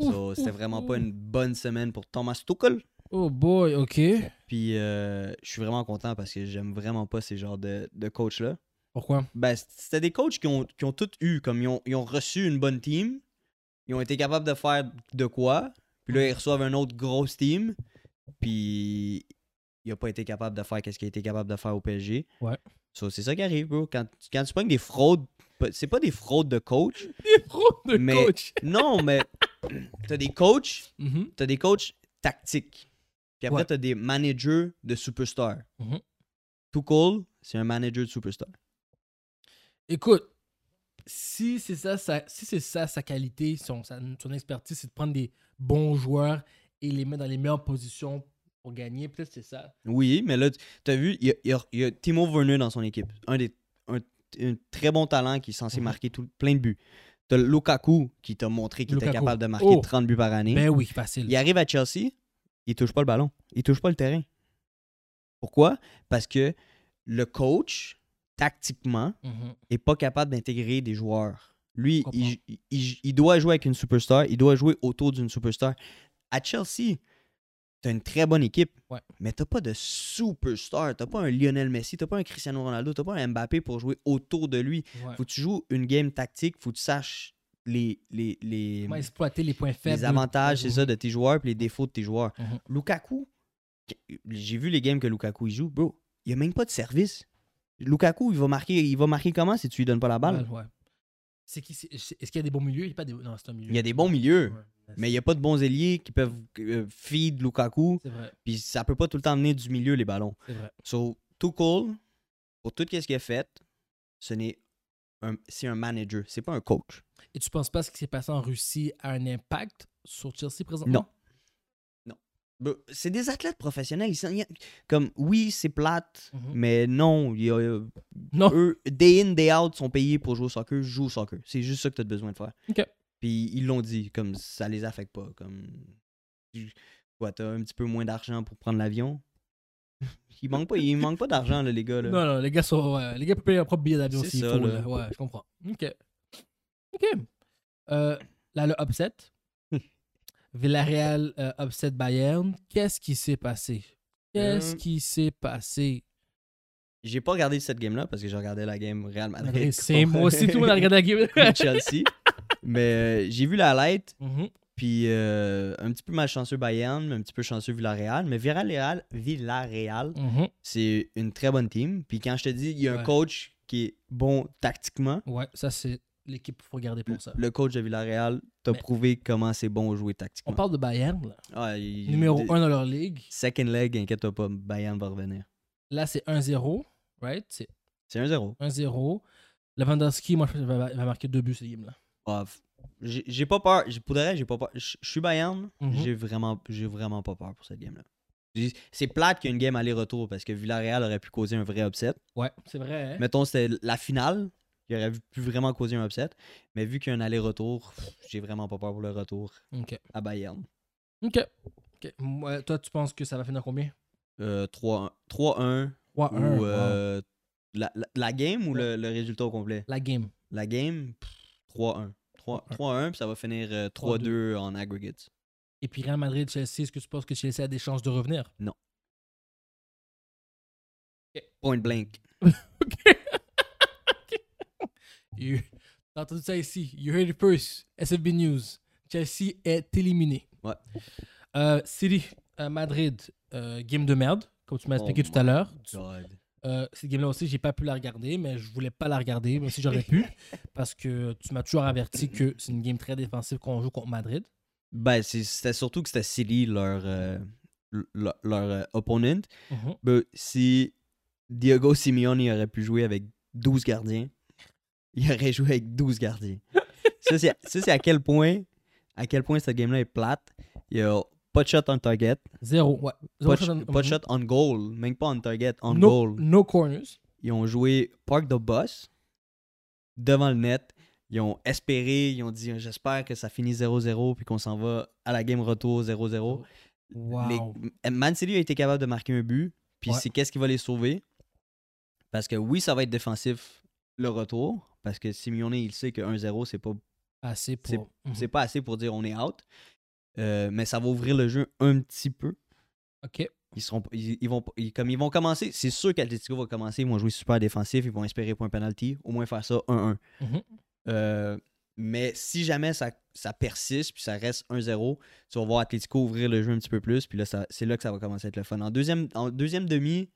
B: So, C'était vraiment pas une bonne semaine pour Thomas Tuchel.
A: Oh boy, ok.
B: Puis euh, je suis vraiment content parce que j'aime vraiment pas ces genres de, de coachs-là.
A: Pourquoi?
B: Ben, c'était des coachs qui ont, qui ont tous eu, comme ils ont, ils ont reçu une bonne team, ils ont été capables de faire de quoi, puis là ils reçoivent un autre grosse team, puis il n'a pas été capable de faire ce qu'il a été capable de faire au PSG.
A: Ouais.
B: So, c'est ça qui arrive, bro. Quand, quand tu pognes des fraudes, c'est pas des fraudes de coach. <laughs>
A: Des pros de
B: Mais-
A: coach. <laughs>
B: Non, mais t'as des coachs,
A: Mhm.
B: t'as des coachs tactiques. Puis après,
A: Ouais.
B: t'as des managers de superstars.
A: Mhm.
B: Tuchel, c'est un manager de superstar.
A: Écoute, si c'est ça, sa- si c'est ça sa qualité, son, expertise, c'est de prendre des bons joueurs et les mettre dans les meilleures positions pour gagner, peut-être c'est ça.
B: Oui, mais là, tu- t'as vu, il y a, y y Timo Werner dans son équipe. Un des un, un très bon talent qui est censé
A: Mhm.
B: marquer tout, plein de buts. T'as Lukaku qui t'a montré qu'il était capable de marquer
A: Oh.
B: 30 buts par année.
A: Ben oui, facile.
B: Il arrive à Chelsea, il touche pas le ballon. Il touche pas le terrain. Pourquoi? Parce que le coach, tactiquement,
A: Mhm.
B: est pas capable d'intégrer des joueurs. Lui, il, il- doit jouer avec une superstar, il doit jouer autour d'une superstar. À Chelsea, t'as une très bonne équipe,
A: Ouais.
B: mais t'as pas de superstar. T'as pas un Lionel Messi, t'as pas un Cristiano Ronaldo, t'as pas un Mbappé pour jouer autour de lui.
A: Ouais.
B: Faut que tu joues une game tactique, faut que tu saches les, les, les,
A: Comment exploiter les points faibles.
B: les avantages, c'est ça, de tes joueurs puis les défauts de tes joueurs.
A: Mhm.
B: Lukaku, j'ai vu les games que Lukaku il joue, bro, il y a même pas de service. Lukaku, il va marquer, il va marquer comment si tu lui donnes pas la balle?
A: Ouais, ouais. C'est qui c'est- Est-ce qu'il y a des bons milieux? Il y a pas des... Non, c'est un milieu.
B: Il y a des bons milieux,
A: Ouais,
B: mais il n'y a pas de bons ailiers qui peuvent euh, feed Lukaku.
A: C'est vrai,
B: Puis ça peut pas tout le temps venir du milieu, les ballons.
A: c'est vrai.
B: So, Tuchel, pour tout ce qu'il a fait, ce n'est un, c'est un manager, c'est pas un coach.
A: Et tu penses pas ce qui s'est passé en Russie a un impact sur Chelsea présentement?
B: Non. C'est des athlètes professionnels. Ils sont- comme, oui, c'est plate,
A: Mhm.
B: mais non. y a-
A: Non.
B: eux, day in, day out, sont payés pour jouer au soccer, jouent au soccer. C'est juste ça que tu as besoin de faire. Puis ils l'ont dit, comme ça les affecte pas. Comme, tu- quoi, t'as un petit peu moins d'argent pour prendre l'avion. <laughs> Il manque pas, il manque pas d'argent, les gars. Là.
A: Non, non, les gars sont. ouais, les gars peuvent payer leur propre billet d'avion
B: ça,
A: faut.
B: là.
A: là. Ouais, je comprends. Ok. Ok. Euh, là, le upset. Villarreal euh, upset Bayern. Qu'est-ce qui s'est passé? Qu'est-ce
B: Euh,
A: qui s'est passé?
B: J'ai pas regardé cette game-là parce que j'ai regardé la game Real Madrid. <laughs>
A: C'est moi aussi, tout le monde a regardé la game. <laughs>
B: Chelsea. Mais euh, j'ai vu la light,
A: Mhm.
B: puis euh, un petit peu malchanceux Bayern, un petit peu chanceux Villarreal. Mais Villarreal, Villarreal
A: Mhm.
B: c'est une très bonne team. Puis quand je te dis, il y a un coach qui est bon tactiquement,
A: Ouais, ça, c'est l'équipe faut regarder pour ça.
B: le coach de Villarreal t'a
A: Mais-
B: prouvé comment c'est bon jouer
A: On
B: tactiquement.
A: parle de Bayern, là.
B: Ah, il-
A: numéro
B: de-
A: 1 dans leur ligue.
B: Second leg, inquiète-toi pas, Bayern va revenir.
A: Là, c'est 1-0, right? C'est
B: C'est 1-0.
A: 1-0. Lewandowski, moi, je pense qu'il va, va marquer deux buts, ce game-là.
B: J'ai pas peur. Pour j'ai pas peur. Je suis Bayern,
A: Mhm.
B: j'ai vraiment, pas peur pour cette game-là. C'est plate qu'il y ait une game aller-retour parce que Villarreal aurait pu causer un vrai upset.
A: Ouais, c'est vrai. hein?
B: Mettons, c'était la finale, il aurait pu vraiment causer un upset. Mais vu qu'il y a un aller-retour, j'ai vraiment pas peur pour le retour
A: Ok.
B: à Bayern.
A: Ok. Ok. Moi, toi, tu penses que ça va finir combien?
B: Euh, 3-1 3-1
A: 3-1.
B: ou
A: wow.
B: euh, la, la- la game ou le, le résultat au complet?
A: La game.
B: La game, pff, 3-1. 3 3-1, puis ça va finir euh, 3-2 en aggregate.
A: Et puis Real Madrid, Chelsea, est-ce que tu penses que Chelsea a des chances de revenir?
B: Point blank. <laughs>
A: You- T'as entendu ça ici. You heard it first. SFB News. Chelsea est éliminé.
B: Ouais.
A: Euh, City, euh, Madrid, euh, game de merde. comme tu m'as
B: Oh
A: expliqué tout à l'heure. Cette game-là aussi, j'ai pas pu la regarder, mais je voulais pas la regarder, même si j'aurais <laughs> pu, parce que tu m'as toujours averti que c'est une game très défensive qu'on joue contre Madrid.
B: Ben, c'était surtout que c'était City, leur, leur, leur, opponent.
A: Mhm.
B: Ben, si Diego Simeone aurait pu jouer avec 12 gardiens, il aurait joué avec 12 gardiens. ça, c'est à quel point à quel point cette game-là est plate. Il y a pas de shot on target,
A: Zéro. Ouais. Zéro
B: pas de,
A: shot on-
B: pas de shot on goal, même pas on target, on
A: no,
B: goal.
A: no corners.
B: Ils ont joué Park the Bus devant le net. Ils ont espéré, ils ont dit j'espère que ça finit 0-0 puis qu'on s'en va à la game retour 0-0.
A: Wow.
B: Les- Man City a été capable de marquer un but. Puis
A: Ouais.
B: c'est qu'est-ce qui va les sauver? Parce que oui, ça va être défensif le retour. Parce que Simeone, il sait que 1-0, c'est pas,
A: Assez
B: c'est-
A: pour. Mhm.
B: c'est pas assez pour dire on est out. Euh, mais ça va ouvrir le jeu un petit peu.
A: Ok.
B: Ils seront ils, ils vont ils- comme ils vont commencer, c'est sûr qu'Atletico va commencer, ils vont jouer super défensif, ils vont espérer pour un penalty, au moins faire ça 1-1.
A: Mhm.
B: Euh, mais si jamais ça, ça persiste puis ça reste 1-0, tu vas voir Atletico ouvrir le jeu un petit peu plus. Puis là, ça- c'est là que ça va commencer à être le fun. En deuxième, en deuxième demi,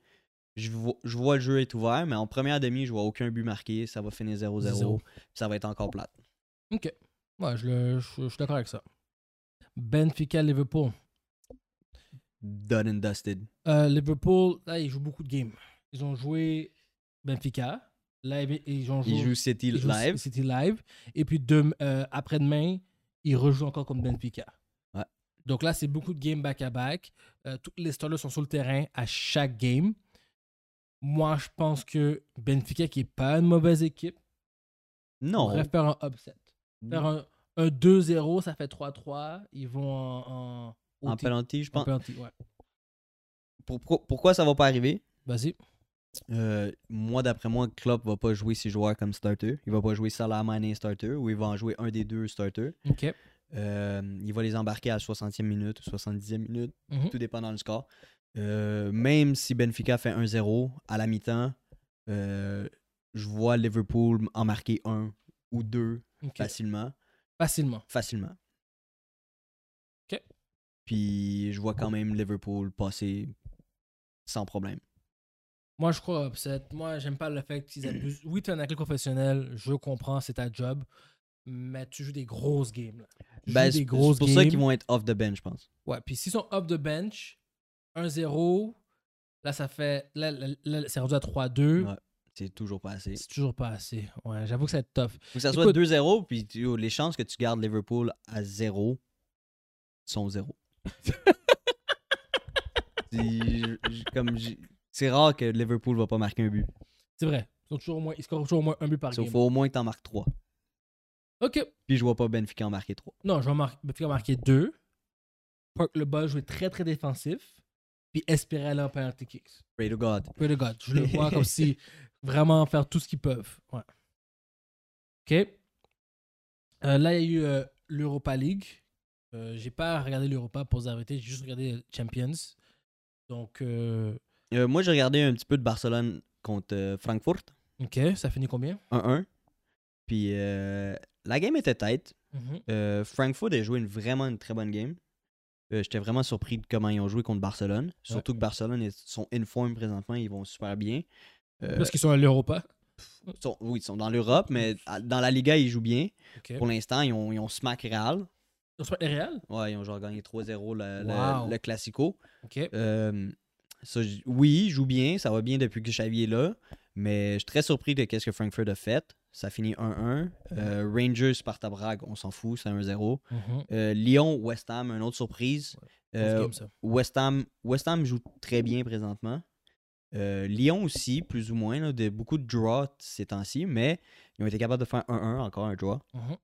B: je vois, je vois le jeu être ouvert, mais en première demi, je vois aucun but marqué. Ça va finir 0-0.
A: Zéro.
B: puis Ça va être encore plate.
A: Ok. Ouais, je, le- je- je suis d'accord avec ça. Benfica, Liverpool.
B: Done and dusted.
A: Euh, Liverpool, là, ils jouent beaucoup de games. Ils ont joué Benfica. Là, ils- ont joué.
B: Ils jouent City
A: ils jouent
B: live.
A: City Live. Et puis euh, après-demain, ils rejouent encore contre Benfica.
B: Ouais.
A: Donc là, c'est beaucoup de games back-à-back. Euh, tous les starters sont sur le terrain à chaque game. Moi, je pense que Benfica, qui n'est pas une mauvaise équipe,
B: Non.
A: pourrait faire un upset. Faire un, un 2-0, ça fait 3-3. Ils vont en, en,
B: penalty, je
A: en
B: pense.
A: penalty, ouais.
B: Pour- pour- pourquoi ça va pas arriver?
A: Vas-y.
B: Euh, moi, d'après moi, Klopp va pas jouer ses joueurs comme starter. Il va pas jouer Salah Mané starter ou il va en jouer un des deux starters.
A: OK.
B: Euh, il va les embarquer à la 60e minute ou 70e minute,
A: Mhm.
B: tout dépendant du score. Euh, même si Benfica fait 1-0 à la mi-temps, euh, je vois Liverpool en marquer un ou deux facilement.
A: Facilement.
B: Facilement.
A: Ok.
B: Puis je vois quand même Liverpool passer sans problème.
A: Moi, je crois upset. Moi, j'aime pas le fait qu'ils abusent. <clears throat> Oui, tu es un athlète professionnel, je comprends, c'est ta job, mais tu joues des grosses games. Là.
B: Ben, c'est pour ça
A: games.
B: qu'ils vont être off the bench, je pense.
A: Ouais, puis s'ils sont up the bench, 1-0, là, ça fait. Là, là, là, c'est rendu à 3-2.
B: Ouais. C'est toujours pas assez.
A: C'est toujours pas assez. Ouais, j'avoue que ça va être tough.
B: Faut que ça soit
A: Écoute-
B: 2-0, puis tu- les chances que tu gardes Liverpool à 0 sont 0. <laughs> comme j'ai- c'est rare que Liverpool va pas marquer un but.
A: C'est vrai. Ils, sont toujours au moins, ils scorent toujours au moins un but par
B: Il
A: game.
B: faut au moins que t'en marques 3.
A: Ok.
B: Puis je vois pas Benfica en marquer 3.
A: Non, je mar- Benfica marquer 2. Park le ball jouer très très défensif. Puis espérer aller en penalty kicks.
B: Pray to God.
A: Pray to God. Je le <laughs> vois comme si vraiment faire tout ce qu'ils peuvent. Ouais. OK. Euh, là, il y a eu euh, l'Europa League. Euh, j'ai pas regardé l'Europa pour vous arrêter. J'ai juste regardé euh, Champions. Donc,
B: moi, j'ai regardé un petit peu de Barcelone contre Francfort.
A: OK. Ça finit combien?
B: 1-1. Puis la game était tête.
A: Mhm.
B: Euh, Frankfurt a joué une, vraiment une très bonne game. Euh, J'étais vraiment surpris de comment ils ont joué contre Barcelone. Surtout que Barcelone ils sont in form présentement, ils vont super bien. Euh,
A: Parce qu'ils sont à l'Europa.
B: oui, ils sont dans l'Europe, mais à- dans la Liga, ils jouent bien. Pour l'instant, ils ont, ils ont smack Real.
A: Ils pas les Real?
B: Ouais, ils ont genre gagné 3-0 le, le-
A: Wow.
B: le Classico. Euh, ça, oui, ils jouent bien, ça va bien depuis que Xavi est là, mais je suis très surpris de ce que Frankfurt a fait. Ça finit 1-1. Euh, Rangers, Sparta Brague, on s'en fout, c'est 1-0.
A: Mhm.
B: Euh, Lyon, West Ham, une autre surprise. Euh,
A: game, ça.
B: West, Ham, West Ham joue très bien présentement. Lyon aussi, plus ou moins, là, de, beaucoup de draws ces temps-ci, mais ils ont été capables de faire 1-1, encore un draw.
A: Mhm.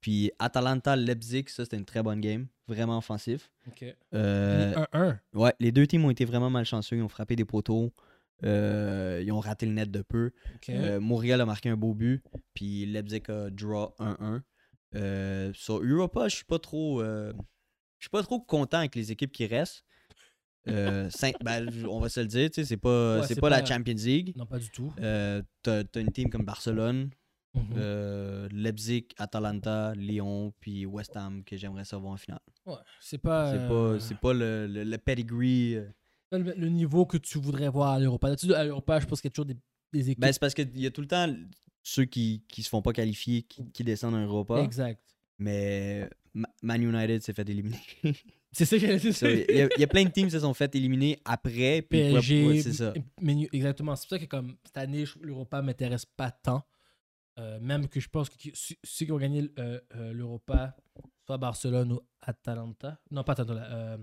B: Puis Atalanta, Leipzig, ça c'était une très bonne game, vraiment offensif.
A: OK.
B: Euh,
A: 1-1.
B: ouais, les deux teams ont été vraiment malchanceux, ils ont frappé des poteaux, euh, ils ont raté le net de peu. Euh, Montréal a marqué un beau but, puis Leipzig a draw 1-1. Euh, sur Europa, je suis pas trop, je suis pas trop content avec les équipes qui restent. <laughs> Ben, on va se le dire, c'est pas,
A: Ouais,
B: c'est pas, la Champions League.
A: non, pas du tout.
B: T'as, t'as une team comme Barcelone,
A: Mhm.
B: Leipzig, Atalanta, Lyon, puis West Ham que j'aimerais savoir en finale.
A: Ouais, c'est pas.
B: C'est pas, c'est pas le, le, le pedigree.
A: Le, le niveau que tu voudrais voir à l'Europa. D'habitude, À l'Europa, je pense qu'il y a toujours des, des équipes.
B: Ben, c'est parce qu'il y a tout le temps ceux qui, qui se font pas qualifier, qui, qui descendent en Europa.
A: exact.
B: Mais Ma- Man United s'est fait éliminer. <laughs>
A: C'est ça que.
B: So, Il y, a- il y a plein de teams qui se sont fait éliminer après. Puis
A: PSG,
B: ouais, c'est ça.
A: Menu- exactement. C'est pour ça que comme cette année, l'Europa ne m'intéresse pas tant. Euh, même que je pense que ceux qui ont gagné euh, euh, l'Europa, soit Barcelone ou Atalanta. Non, pas Atalanta.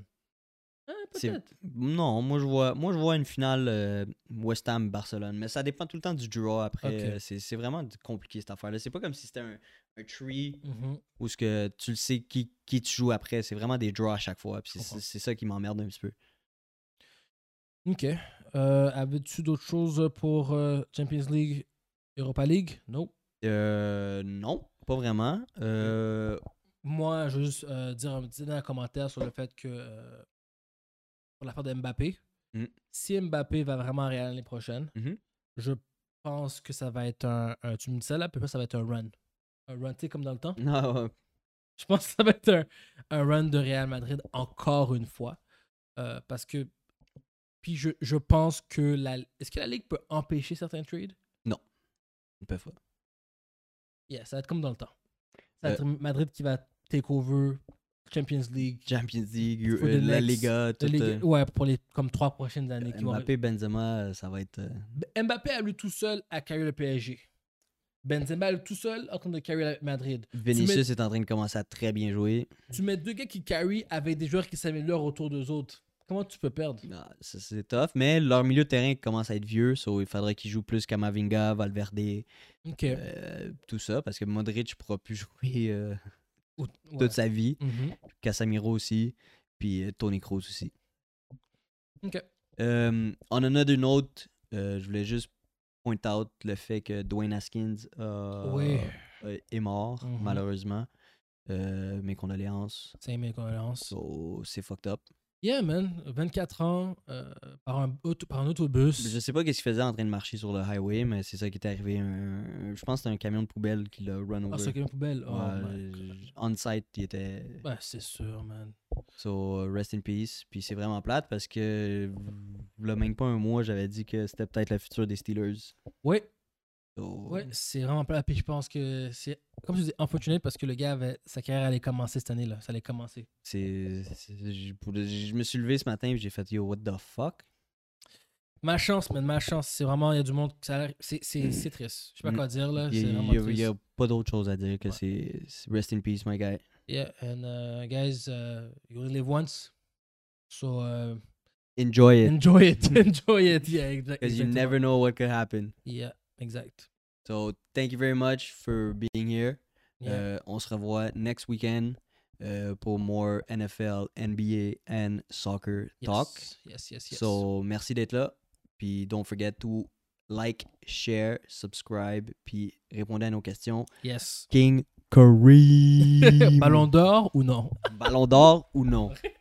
A: Peut-être.
B: Non, moi je vois, moi je vois une finale euh, West Ham Barcelone, mais ça dépend tout le temps du draw après. Euh, C'est vraiment compliqué cette affaire-là. C'est pas comme si c'était un, un tree
A: Mhm.
B: où ce que tu le sais qui, qui tu joues après. C'est vraiment des draws à chaque fois. C'est ça qui m'emmerde un petit peu.
A: Ok. Euh, Avais-tu d'autres choses pour euh, Champions League, Europa League? Non.
B: Euh, non, pas vraiment.
A: Moi, je veux juste dire un petit dernier commentaire sur le fait que. Pour l'affaire de Mbappé.
B: Mm.
A: Si Mbappé va vraiment à Real l'année prochaine,
B: Mhm.
A: je pense que ça va être un, un- Tu me dis ça là, après, ça va être un run. Un run, tu sais, comme dans le temps.
B: non, ouais.
A: Je pense que ça va être un, un run de Real Madrid encore une fois. Euh, parce que. Puis je, je pense que la. Est-ce que la Ligue peut empêcher certains trades?
B: Ils peuvent pas.
A: Yeah, ça va être comme dans le temps. Ça va
B: Euh,
A: être Madrid qui va take over Champions League.
B: Champions League, euh, la Liga, tout.
A: La Ligue-
B: euh,
A: ouais, pour les comme trois prochaines années. qui vont
B: Mbappé, Benzema, euh, ça va être.
A: Mbappé a lui tout seul à carry le PSG. Benzema tout seul en train de carry Madrid.
B: Vinicius est en train de commencer à très bien jouer.
A: Tu mets deux gars qui carry avec des joueurs qui s'améliorent autour d'eux autres. Comment tu peux perdre?
B: Ah, c'est tough, mais leur milieu de terrain commence à être vieux, so il faudrait qu'ils jouent plus Kamavinga, Valverde, euh, tout ça, parce que Modric pourra plus <laughs> jouer euh,
A: Ou-
B: toute
A: ouais.
B: sa vie,
A: Mhm.
B: Casemiro aussi, puis euh, Tony Kroos aussi.
A: Ok.
B: Euh, on en a d'une autre, euh, je voulais juste point out le fait que Dwayne Haskins est mort,
A: Mhm.
B: malheureusement. Mes condoléances.
A: C'est mes condoléances.
B: So, c'est fucked up.
A: Yeah, man. 24 ans, euh, par, un, auto- par un autobus.
B: Je sais pas qu'est-ce qu'il faisait en train de marcher sur le highway, mais c'est ça qui est arrivé. Un- un- je pense que c'était un camion de poubelle qui l'a run over.
A: Ah, c'est une poubelle? Oh
B: Ouais,
A: my God.
B: on-site, il était.
A: Ouais, c'est sûr, man.
B: So, uh, rest in peace. Puis c'est vraiment plate parce que, là, même pas un mois, j'avais dit que c'était peut-être le futur des Steelers.
A: Oui,
B: So,
A: ouais, c'est vraiment plat. Puis je pense que c'est, comme tu dis, unfortunate parce que le gars avait, sa carrière allait commencer cette année-là. Ça allait commencer.
B: c'est, je me suis levé ce matin et j'ai fait Yo, what the fuck?
A: Ma chance, man, ma chance. C'est vraiment, il y a du monde. c'est, c'est, c'est triste. Je sais pas
B: Mm.
A: quoi dire, là.
B: Il y
A: C'est
B: a-
A: vraiment triste.
B: il pas d'autre chose à dire que
A: Ouais.
B: c'est rest in peace, my guy.
A: Yeah, and uh, guys, uh, you only live once. So uh,
B: Enjoy it.
A: enjoy it. <laughs> enjoy it. Yeah, exact,
B: Because you never know what could happen.
A: Yeah, exact.
B: So, thank you very much for being here.
A: Yeah.
B: Euh, on se revoit next weekend euh, pour more NFL, NBA and soccer
A: yes.
B: talk.
A: Yes, yes, yes.
B: So, merci d'être là. Puis, don't forget to like, share, subscribe, puis répondez à nos questions.
A: yes.
B: King Kareem. <laughs>
A: Ballon d'or ou non?
B: Ballon d'or ou non? <laughs>